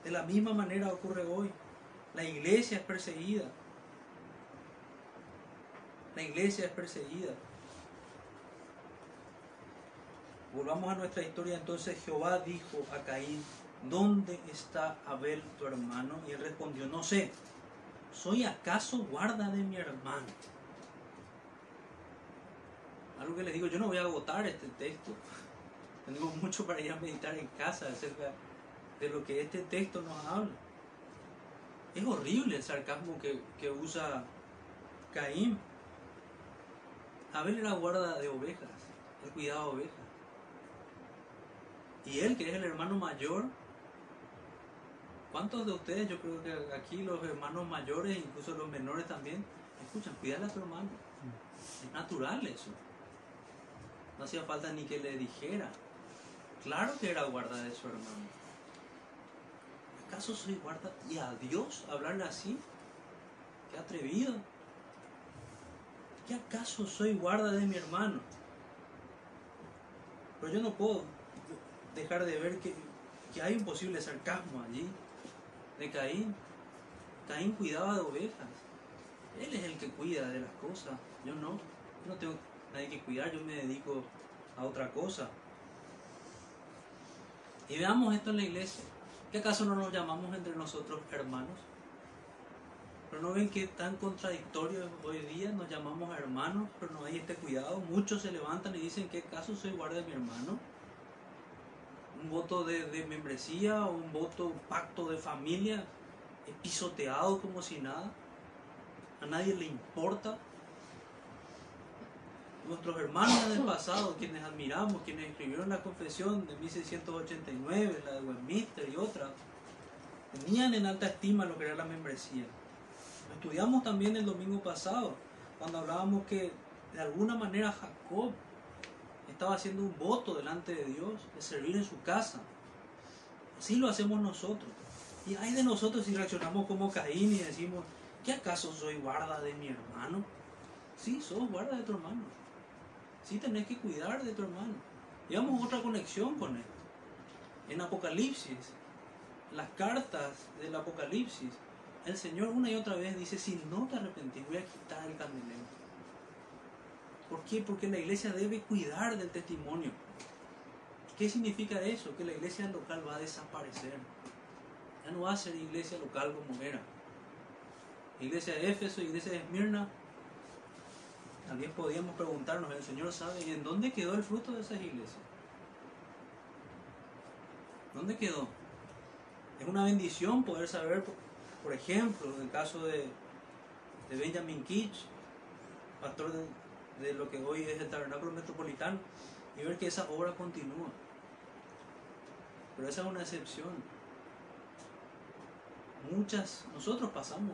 De la misma manera ocurre hoy. La iglesia es perseguida. La iglesia es perseguida. Volvamos a nuestra historia. Entonces Jehová dijo a Caín, ¿dónde está Abel tu hermano? Y él respondió, no sé. ¿Soy acaso guarda de mi hermano? algo que les digo, yo no voy a agotar este texto. Tengo mucho para ir a meditar en casa acerca de lo que este texto nos habla. Es horrible el sarcasmo que, que usa Caín. Abel era guarda de ovejas, él cuidaba ovejas. Y él, que es el hermano mayor, ¿cuántos de ustedes, yo creo que aquí los hermanos mayores, incluso los menores también, escuchan, cuidarle a tu hermano? Es natural eso. No hacía falta ni que le dijera. Claro que era guarda de su hermano. ¿Acaso soy guarda? ¿Y a Dios hablarle así? ¿Qué atrevido? ¿Qué acaso soy guarda de mi hermano? Pero yo no puedo dejar de ver que, que hay un posible sarcasmo allí de Caín. Caín cuidaba de ovejas. Él es el que cuida de las cosas. Yo no. Yo no tengo nadie que cuidar. Yo me dedico a otra cosa. Y veamos esto en la iglesia. ¿Qué acaso no nos llamamos entre nosotros hermanos? Pero no ven que tan contradictorio hoy día nos llamamos hermanos, pero no hay este cuidado. Muchos se levantan y dicen, ¿qué caso soy guarda de mi hermano? Un voto de, de membresía, un voto, un pacto de familia, es pisoteado como si nada. A nadie le importa. Nuestros hermanos en el pasado, quienes admiramos, quienes escribieron la confesión de 1689, la de Westminster y otras, tenían en alta estima lo que era la membresía. Lo estudiamos también el domingo pasado, cuando hablábamos que de alguna manera Jacob estaba haciendo un voto delante de Dios de servir en su casa. Así lo hacemos nosotros. Y hay de nosotros si reaccionamos como Caín y decimos, ¿qué acaso soy guarda de mi hermano? Sí, sos guarda de tu hermano. Sí tenés que cuidar de tu hermano. Llevamos otra conexión con él. En Apocalipsis, las cartas del Apocalipsis, el Señor una y otra vez dice, si no te arrepentís, voy a quitar el candelero. ¿Por qué? Porque la iglesia debe cuidar del testimonio. ¿Qué significa eso? Que la iglesia local va a desaparecer. Ya no va a ser iglesia local como era. Iglesia de Éfeso, iglesia de Esmirna. También podíamos preguntarnos, el Señor sabe, ¿y en dónde quedó el fruto de esas iglesias? ¿Dónde quedó? Es una bendición poder saber, por ejemplo, en el caso de, de Benjamin Kitch, pastor de, de lo que hoy es el Tabernáculo Metropolitano, y ver que esa obra continúa. Pero esa es una excepción. Muchas, nosotros pasamos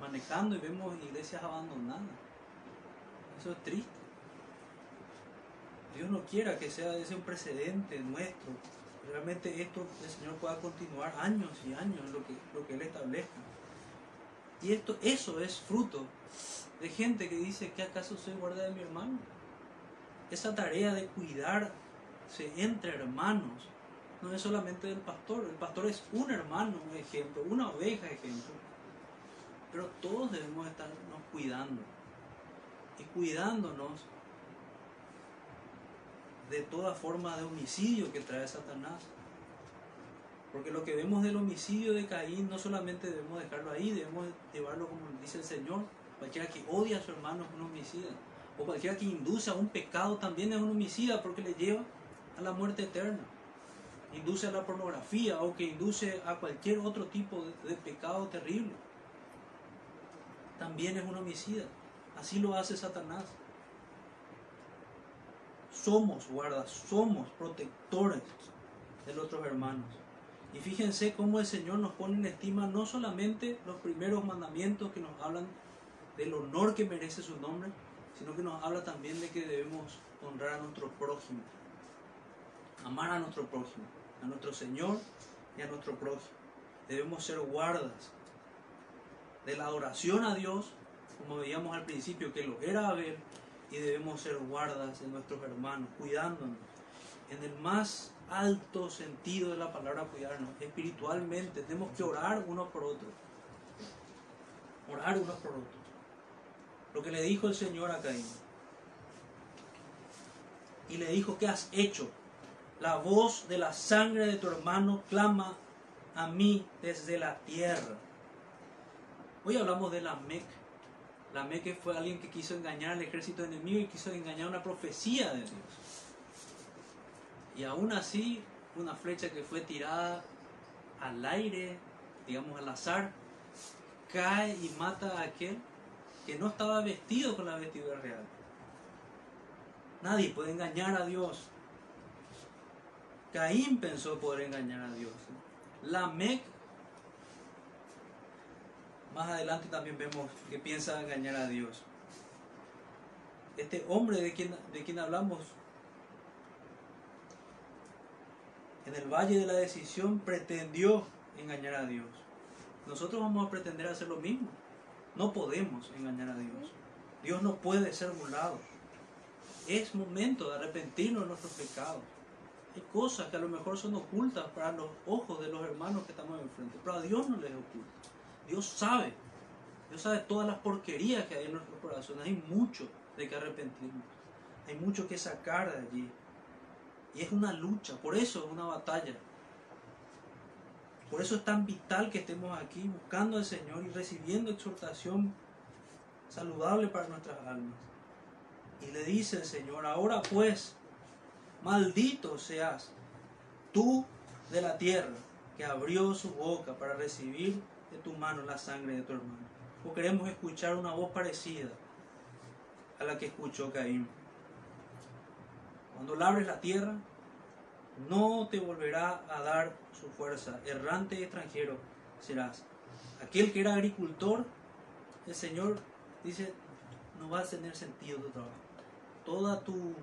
manejando y vemos iglesias abandonadas. Eso es triste. Dios no quiera que sea ese un precedente nuestro. Realmente esto el Señor pueda continuar años y años lo que, lo que Él establezca. Y esto, eso es fruto de gente que dice que acaso soy guarda de mi hermano. Esa tarea de cuidarse entre hermanos no es solamente del pastor. El pastor es un hermano, un ejemplo, una oveja, ejemplo. Pero todos debemos estarnos cuidando y cuidándonos de toda forma de homicidio que trae Satanás. Porque lo que vemos del homicidio de Caín no solamente debemos dejarlo ahí, debemos llevarlo como dice el Señor. Cualquiera que odia a su hermano es un homicida. O cualquiera que induce a un pecado también es un homicida porque le lleva a la muerte eterna. Induce a la pornografía o que induce a cualquier otro tipo de, pecado terrible. También es un homicida. Así lo hace Satanás. Somos guardas, somos protectores de los otros hermanos. Y fíjense cómo el Señor nos pone en estima no solamente los primeros mandamientos que nos hablan del honor que merece su nombre, sino que nos habla también de que debemos honrar a nuestro prójimo, amar a nuestro prójimo, a nuestro Señor y a nuestro prójimo. Debemos ser guardas de la adoración a Dios, como veíamos al principio que lo era Abel, y debemos ser guardas de nuestros hermanos, cuidándonos en el más alto sentido de la palabra cuidarnos, espiritualmente, tenemos que orar unos por otros. Orar unos por otros. Lo que le dijo el Señor a Caín. Y le dijo, ¿qué has hecho? La voz de la sangre de tu hermano clama a mí desde la tierra. Hoy hablamos de la Mec. La Mec fue alguien que quiso engañar al ejército enemigo y quiso engañar una profecía de Dios. Y aún así, una flecha que fue tirada al aire, digamos al azar, cae y mata a aquel que no estaba vestido con la vestidura real. Nadie puede engañar a Dios. Caín pensó poder engañar a Dios. Lamec, más adelante también vemos que piensa engañar a Dios. Este hombre de de quien hablamos en el valle de la decisión pretendió engañar a Dios. Nosotros vamos a pretender hacer lo mismo. No podemos engañar a Dios. Dios no puede ser burlado. Es momento de arrepentirnos de nuestros pecados. Hay cosas que a lo mejor son ocultas para los ojos de los hermanos que estamos enfrente, pero a Dios no les es oculto. Dios sabe. Dios sabe todas las porquerías que hay en nuestro corazón. Hay mucho de que arrepentirnos. Hay mucho que sacar de allí. Y es una lucha, por eso es una batalla. Por eso es tan vital que estemos aquí buscando al Señor y recibiendo exhortación saludable para nuestras almas. Y le dice el Señor, ahora pues, maldito seas tú de la tierra que abrió su boca para recibir de tu mano la sangre de tu hermano. O queremos escuchar una voz parecida a la que escuchó Caín. Cuando labres la tierra, no te volverá a dar su fuerza. Errante extranjero serás. Aquel que era agricultor, el Señor dice, no va a tener sentido tu trabajo. Toda tu,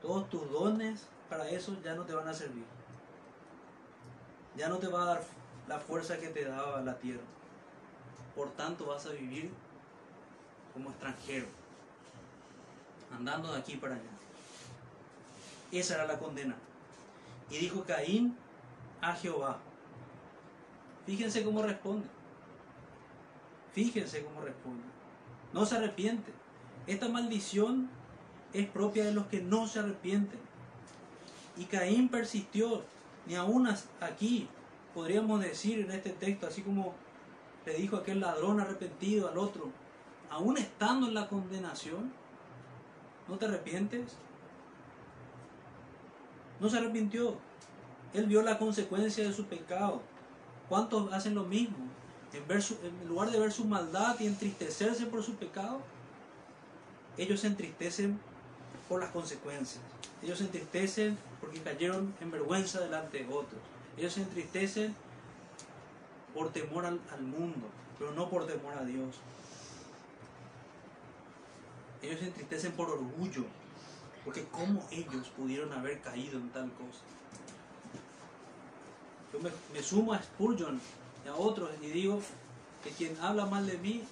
todos tus dones para eso ya no te van a servir. Ya no te va a dar la fuerza que te daba la tierra. Por tanto vas a vivir como extranjero, andando de aquí para allá. Esa era la condena. Y dijo Caín a Jehová. Fíjense cómo responde. Fíjense cómo responde. No se arrepiente. Esta maldición es propia de los que no se arrepienten. Y Caín persistió, ni aún aquí podríamos decir en este texto, así como le dijo aquel ladrón arrepentido al otro, aún estando en la condenación, ¿no te arrepientes? No se arrepintió. Él vio la consecuencia de su pecado. ¿Cuántos hacen lo mismo? En, lugar de ver su maldad y entristecerse por su pecado, ellos se entristecen por las consecuencias. Ellos se entristecen porque cayeron en vergüenza delante de otros. Ellos se entristecen por temor al mundo, pero no por temor a Dios. Ellos se entristecen por orgullo, porque cómo ellos pudieron haber caído en tal cosa. Yo me, sumo a Spurgeon y a otros y digo que quien habla mal de mí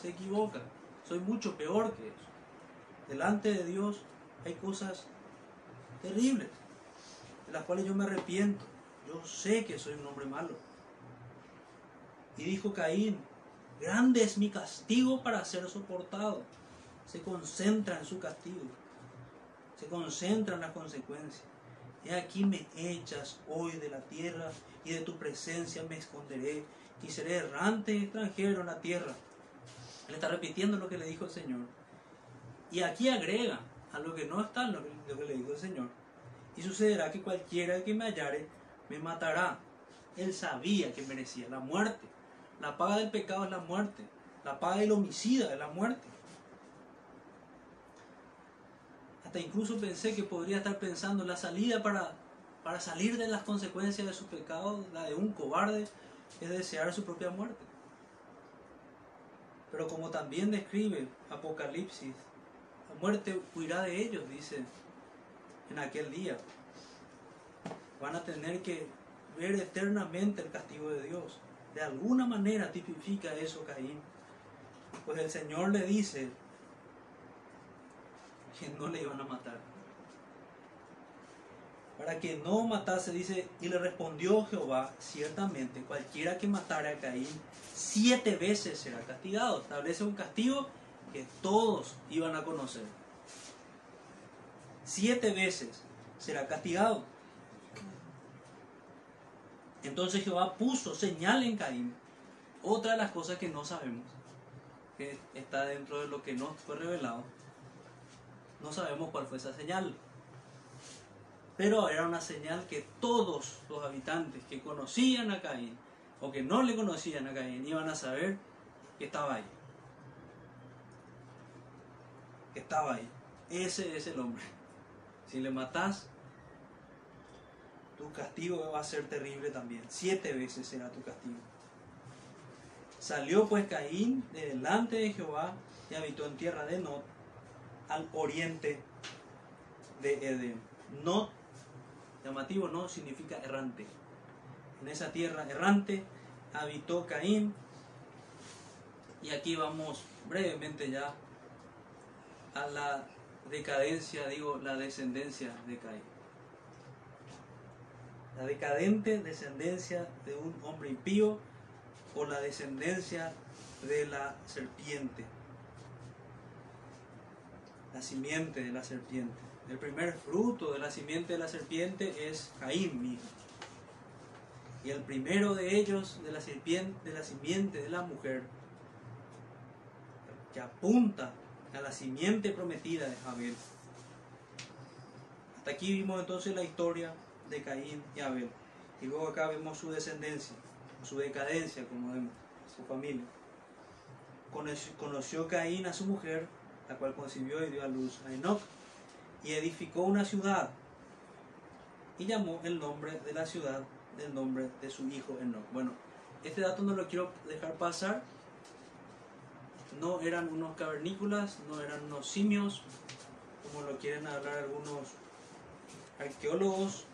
se equivoca. Soy mucho peor que eso. Delante de Dios hay cosas terribles, de las cuales yo me arrepiento. Yo sé que soy un hombre malo. Y dijo Caín, grande es mi castigo para ser soportado. Se concentra en su castigo se concentra en las consecuencias. Y aquí me echas hoy de la tierra y de tu presencia me esconderé y seré errante extranjero en la tierra. Él está repitiendo lo que le dijo el Señor. Y aquí agrega a lo que no está en lo que, le dijo el Señor. Y sucederá que cualquiera que me hallare me matará. Él sabía que merecía la muerte. La paga del pecado es la muerte. La paga del homicida es la muerte. Incluso pensé que podría estar pensando la salida para, para salir de las consecuencias de su pecado, la de un cobarde, es desear su propia muerte. Pero como también describe Apocalipsis, la muerte huirá de ellos, dice, en aquel día. Van a tener que ver eternamente el castigo de Dios. De alguna manera tipifica eso Caín. Pues el Señor le dice, que no le iban a matar. Para que no matase, dice, y le respondió Jehová, ciertamente, cualquiera que matara a Caín, siete veces será castigado. Establece un castigo que todos iban a conocer. Siete veces será castigado. Entonces Jehová puso señal en Caín. Otra de las cosas que no sabemos, que está dentro de lo que no fue revelado, no sabemos cuál fue esa señal. Pero era una señal que todos los habitantes que conocían a Caín o que no le conocían a Caín iban a saber que estaba ahí. Que estaba ahí. Ese es el hombre. Si le matas, tu castigo va a ser terrible también. Siete veces será tu castigo. Salió pues Caín de delante de Jehová y habitó en tierra de Not al oriente de Edén. No, llamativo no, significa errante. En esa tierra errante habitó Caín. Y aquí vamos brevemente ya a la decadencia, digo, la descendencia de Caín. la decadente descendencia de un hombre impío o la descendencia de la serpiente, la simiente de la serpiente. El primer fruto de la simiente de la serpiente es Caín mismo. Y el primero de ellos, de la, serpiente, de la simiente de la mujer, que apunta a la simiente prometida de Abel. Hasta aquí vimos entonces la historia de Caín y Abel. Y luego acá vemos su descendencia, su decadencia, como vemos, su familia. Conoció Caín a su mujer, la cual concibió y dio a luz a Enoch, y edificó una ciudad, y llamó el nombre de la ciudad del nombre de su hijo Enoch. Bueno, este dato no lo quiero dejar pasar. No eran unos cavernícolas, no eran unos simios, como lo quieren hablar algunos arqueólogos.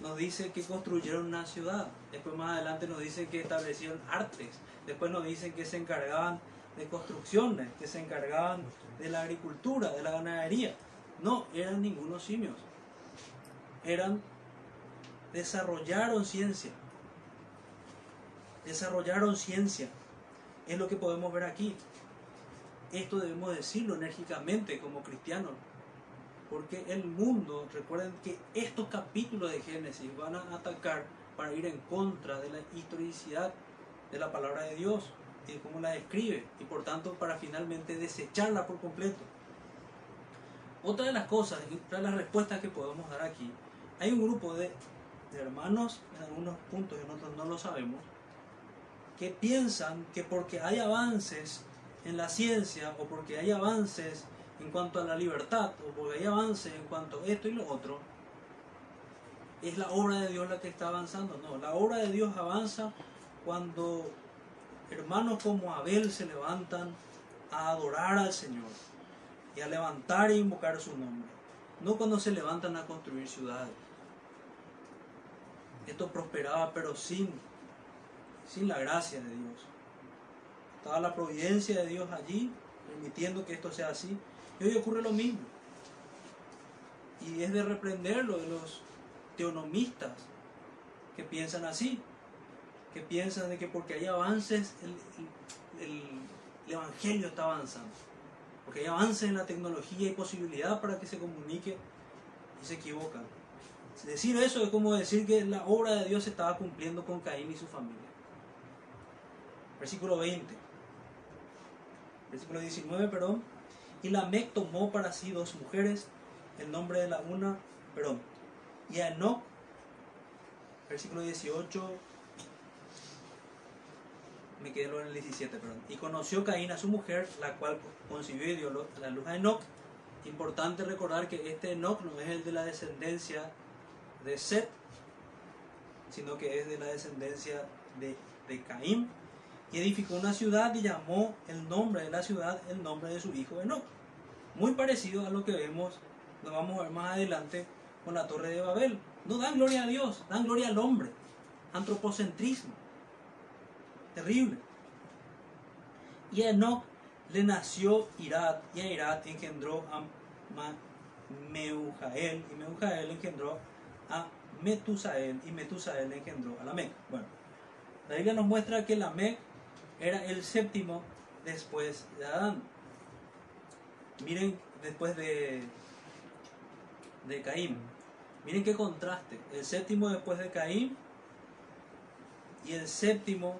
Nos dice que construyeron una ciudad. Después más adelante nos dice que establecieron artes. Después nos dicen que se encargaban de construcciones, que se encargaban de la agricultura, de la ganadería. No, eran ningunos simios. Eran desarrollaron ciencia. Desarrollaron ciencia. Es lo que podemos ver aquí. Esto debemos decirlo enérgicamente como cristianos. Porque el mundo, recuerden que estos capítulos de Génesis van a atacar para ir en contra de la historicidad de la palabra de Dios de cómo la describe. Y por tanto para finalmente desecharla por completo. Otra de las cosas, otra de las respuestas que podemos dar aquí, hay un grupo de hermanos, en algunos puntos y en otros no lo sabemos, que piensan que porque hay avances en la ciencia o porque hay avances en cuanto a la libertad o porque hay avances en cuanto a esto y lo otro, es la obra de Dios la que está avanzando. No, la obra de Dios avanza cuando hermanos como Abel se levantan a adorar al Señor y a levantar e invocar su nombre. No cuando se levantan a construir ciudades esto prosperaba, pero sin, sin la gracia de Dios. Estaba la providencia de Dios allí, permitiendo que esto sea así. Y hoy ocurre lo mismo. Y es de reprenderlo de los teonomistas que piensan así, que piensan de que porque hay avances, el, el, el Evangelio está avanzando. Porque hay avances en la tecnología y posibilidad para que se comunique y se equivocan. Decir eso es como decir que la obra de Dios se estaba cumpliendo con Caín y su familia. Versículo 20. Versículo 19, perdón. Y Lamec tomó para sí dos mujeres, el nombre de la una, perdón. Y a Enoch, versículo 18, me quedé en el 17, perdón. Y conoció Caín a su mujer, la cual concibió y dio la luz a Enoch. Importante recordar que este Enoch no es el de la descendencia de Seth, sino que es de la descendencia de, de Caín. Y edificó una ciudad y llamó el nombre de la ciudad el nombre de su hijo Enoch. Muy parecido a lo que vemos, lo vamos a ver más adelante con la torre de Babel. No dan gloria a Dios, dan gloria al hombre. Antropocentrismo. Terrible. Y a Enoch le nació Irat, y a Irat engendró a Meujael, y Meujael engendró a Metusael y Metusael engendró a Lamec. Bueno, la Biblia nos muestra que Lamec era el séptimo después de Adán. Miren después de, de Caín. Miren qué contraste. El séptimo después de Caín y el séptimo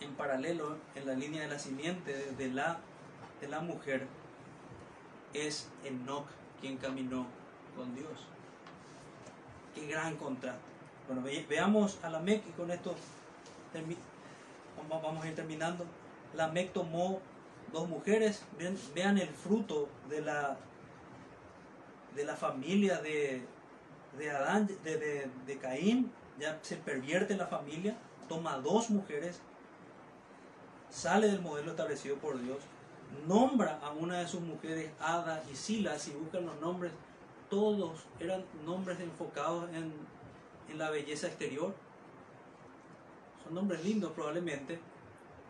en paralelo en la línea de la simiente de la, de la mujer es Enoch quien caminó con Dios. Qué gran contraste. Bueno, veamos a la MEC y con esto vamos a ir terminando. La MEC tomó dos mujeres, vean, el fruto de la, de la familia de, de Adán, de, de, Caín, ya se pervierte la familia, toma dos mujeres, sale del modelo establecido por Dios, nombra a una de sus mujeres, Ada y Sila, si buscan los nombres todos eran nombres enfocados en, la belleza exterior. Son nombres lindos probablemente,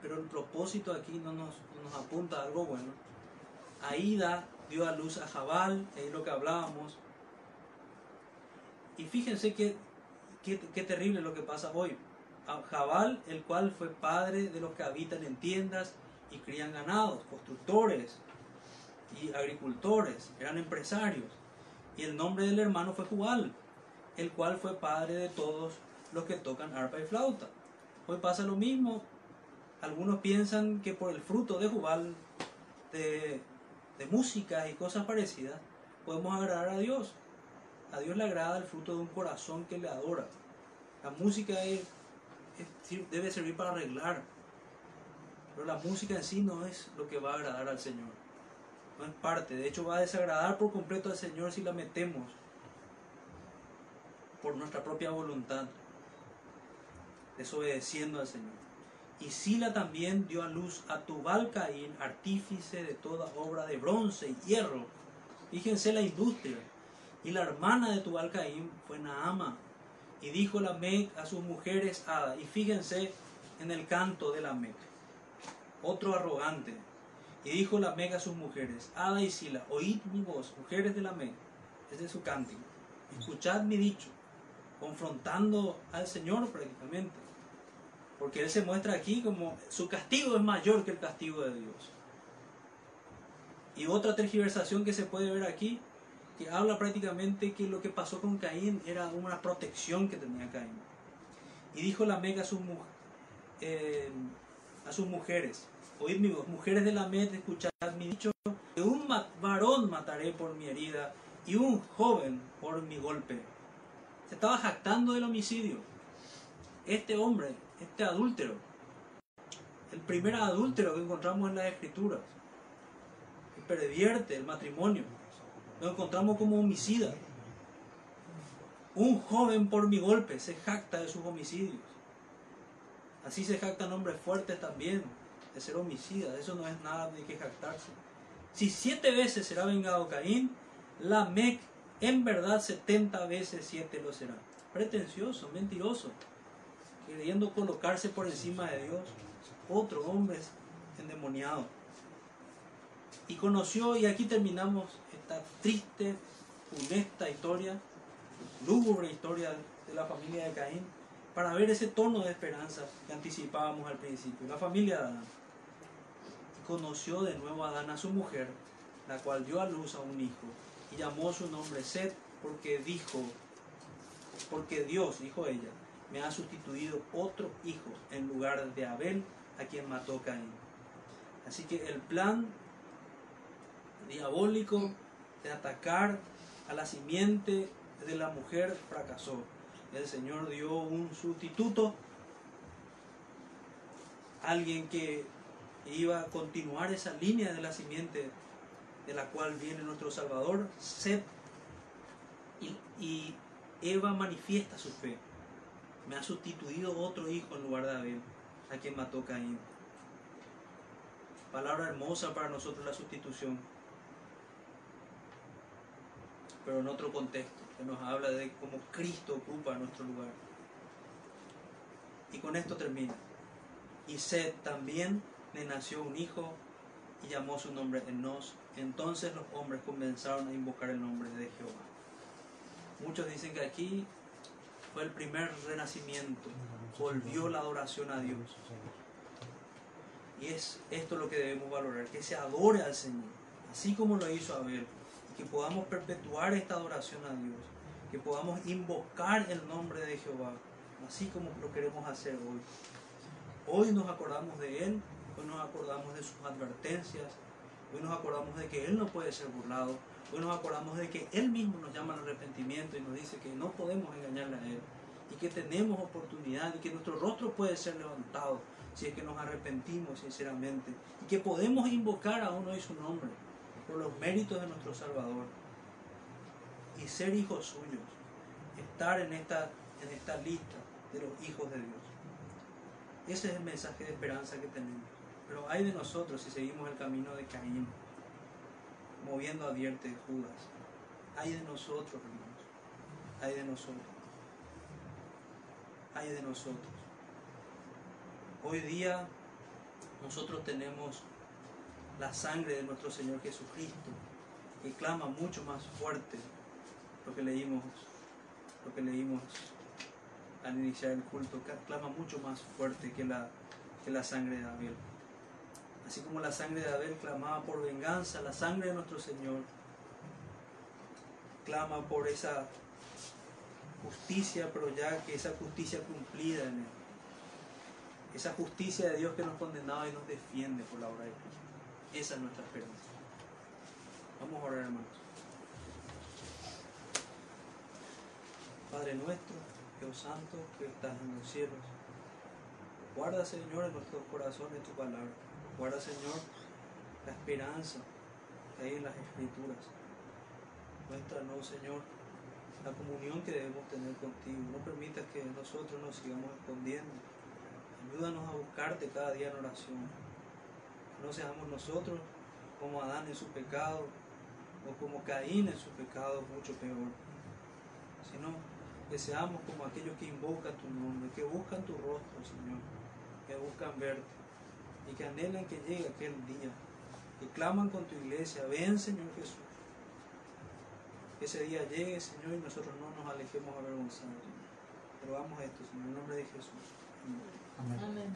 pero el propósito aquí no nos, nos apunta a algo bueno. Aida dio a luz a Jabal, es lo que hablábamos. Y fíjense qué, qué, qué terrible lo que pasa hoy. Jabal, el cual fue padre de los que habitan en tiendas y crían ganados, constructores y agricultores, eran empresarios. Y el nombre del hermano fue Jubal, el cual fue padre de todos los que tocan arpa y flauta. Hoy pasa lo mismo. Algunos piensan que por el fruto de Jubal, de, de música y cosas parecidas, podemos agradar a Dios. A Dios le agrada el fruto de un corazón que le adora. La música es- debe servir para arreglar, pero la música en sí no es lo que va a agradar al Señor. No es parte. De hecho, va a desagradar por completo al Señor si la metemos por nuestra propia voluntad, desobedeciendo al Señor. Y Sila también dio a luz a Tubal Caín, artífice de toda obra de bronce y hierro. Fíjense la industria. Y la hermana de Tubal Caín fue Naama. Y dijo la Mec a sus mujeres Ada. Y fíjense en el canto de la Mec. Otro arrogante. Y dijo la Mec a sus mujeres, Ada y Sila, oíd mi voz, mujeres de la Mec. Ese es su cántico. Escuchad mi dicho, confrontando al Señor prácticamente. Porque Él se muestra aquí como su castigo es mayor que el castigo de Dios. Y otra tergiversación que se puede ver aquí, habla prácticamente que lo que pasó con Caín era una protección que tenía Caín. Y dijo la a eh, a sus mujeres, oíd mi voz, mujeres de la Med, escuchad mi dicho, que un varón mataré por mi herida y un joven por mi golpe. Se estaba jactando del homicidio. Este hombre, este adúltero, el primer adúltero que encontramos en las escrituras, que pervierte el matrimonio, lo encontramos como homicida. Un joven por mi golpe se jacta de sus homicidios. Así se jactan hombres fuertes también, de ser homicidas. Eso no es nada de que jactarse. Si siete veces será vengado Caín, la Mec en verdad setenta veces siete lo será. Pretencioso, mentiroso, queriendo colocarse por encima de Dios. Otro hombre endemoniado. Y conoció, y aquí terminamos esta triste, funesta historia, lúgubre historia de la familia de Caín, para ver ese tono de esperanza que anticipábamos al principio. La familia de Adán. Conoció de nuevo a Adán a su mujer, la cual dio a luz a un hijo, y llamó su nombre Seth, porque dijo, porque Dios, dijo ella, me ha sustituido otro hijo en lugar de Abel, a quien mató Caín. Así que el plan diabólico de atacar a la simiente de la mujer fracasó. El Señor dio un sustituto, alguien que iba a continuar esa línea de la simiente de la cual viene nuestro Salvador, Seth, y, Eva manifiesta su fe. Me ha sustituido otro hijo en lugar de Abel, a quien mató Caín. Palabra hermosa para nosotros la sustitución pero en otro contexto, que nos habla de cómo Cristo ocupa nuestro lugar. Y con esto termina. Y Seth también le nació un hijo y llamó su nombre Enos. Entonces los hombres comenzaron a invocar el nombre de Jehová. Muchos dicen que aquí fue el primer renacimiento, volvió la adoración a Dios. Y es esto lo que debemos valorar, que se adore al Señor, así como lo hizo Abel que podamos perpetuar esta adoración a Dios, que podamos invocar el nombre de Jehová, así como lo queremos hacer hoy. Hoy nos acordamos de Él, hoy nos acordamos de sus advertencias, hoy nos acordamos de que Él no puede ser burlado, hoy nos acordamos de que Él mismo nos llama al arrepentimiento y nos dice que no podemos engañarle a Él y que tenemos oportunidad y que nuestro rostro puede ser levantado si es que nos arrepentimos sinceramente y que podemos invocar aún hoy su nombre por los méritos de nuestro Salvador y ser hijos suyos, estar en esta, en esta lista de los hijos de Dios. Ese es el mensaje de esperanza que tenemos. Pero hay de nosotros si seguimos el camino de Caín, moviendo a dierte Judas. Hay de nosotros, hermanos. Hay de nosotros. Hay de nosotros. Hoy día nosotros tenemos la sangre de nuestro Señor Jesucristo, que clama mucho más fuerte lo que leímos lo que leímos al iniciar el culto, clama mucho más fuerte que la, que la sangre de Abel. Así como la sangre de Abel clamaba por venganza, la sangre de nuestro Señor clama por esa justicia, pero ya que esa justicia cumplida en él. Esa justicia de Dios que nos condenaba y nos defiende por la obra de Cristo. Esa es nuestra esperanza. Vamos a orar, hermanos. Padre nuestro, Dios Santo, que estás en los cielos. Guarda, Señor, en nuestros corazones tu palabra. Guarda, Señor, la esperanza que hay en las escrituras. Muéstranos, Señor, la comunión que debemos tener contigo. No permitas que nosotros nos sigamos escondiendo. Ayúdanos a buscarte cada día en oración. No seamos nosotros como Adán en su pecado o como Caín en su pecado, mucho peor. Sino que seamos como aquellos que invocan tu nombre, que buscan tu rostro, Señor, que buscan verte y que anhelan que llegue aquel día, que claman con tu iglesia, ven Señor Jesús. Que ese día llegue, Señor, y nosotros no nos alejemos avergonzados. Pero vamos a esto, Señor, en nombre de Jesús. Amén. Amén.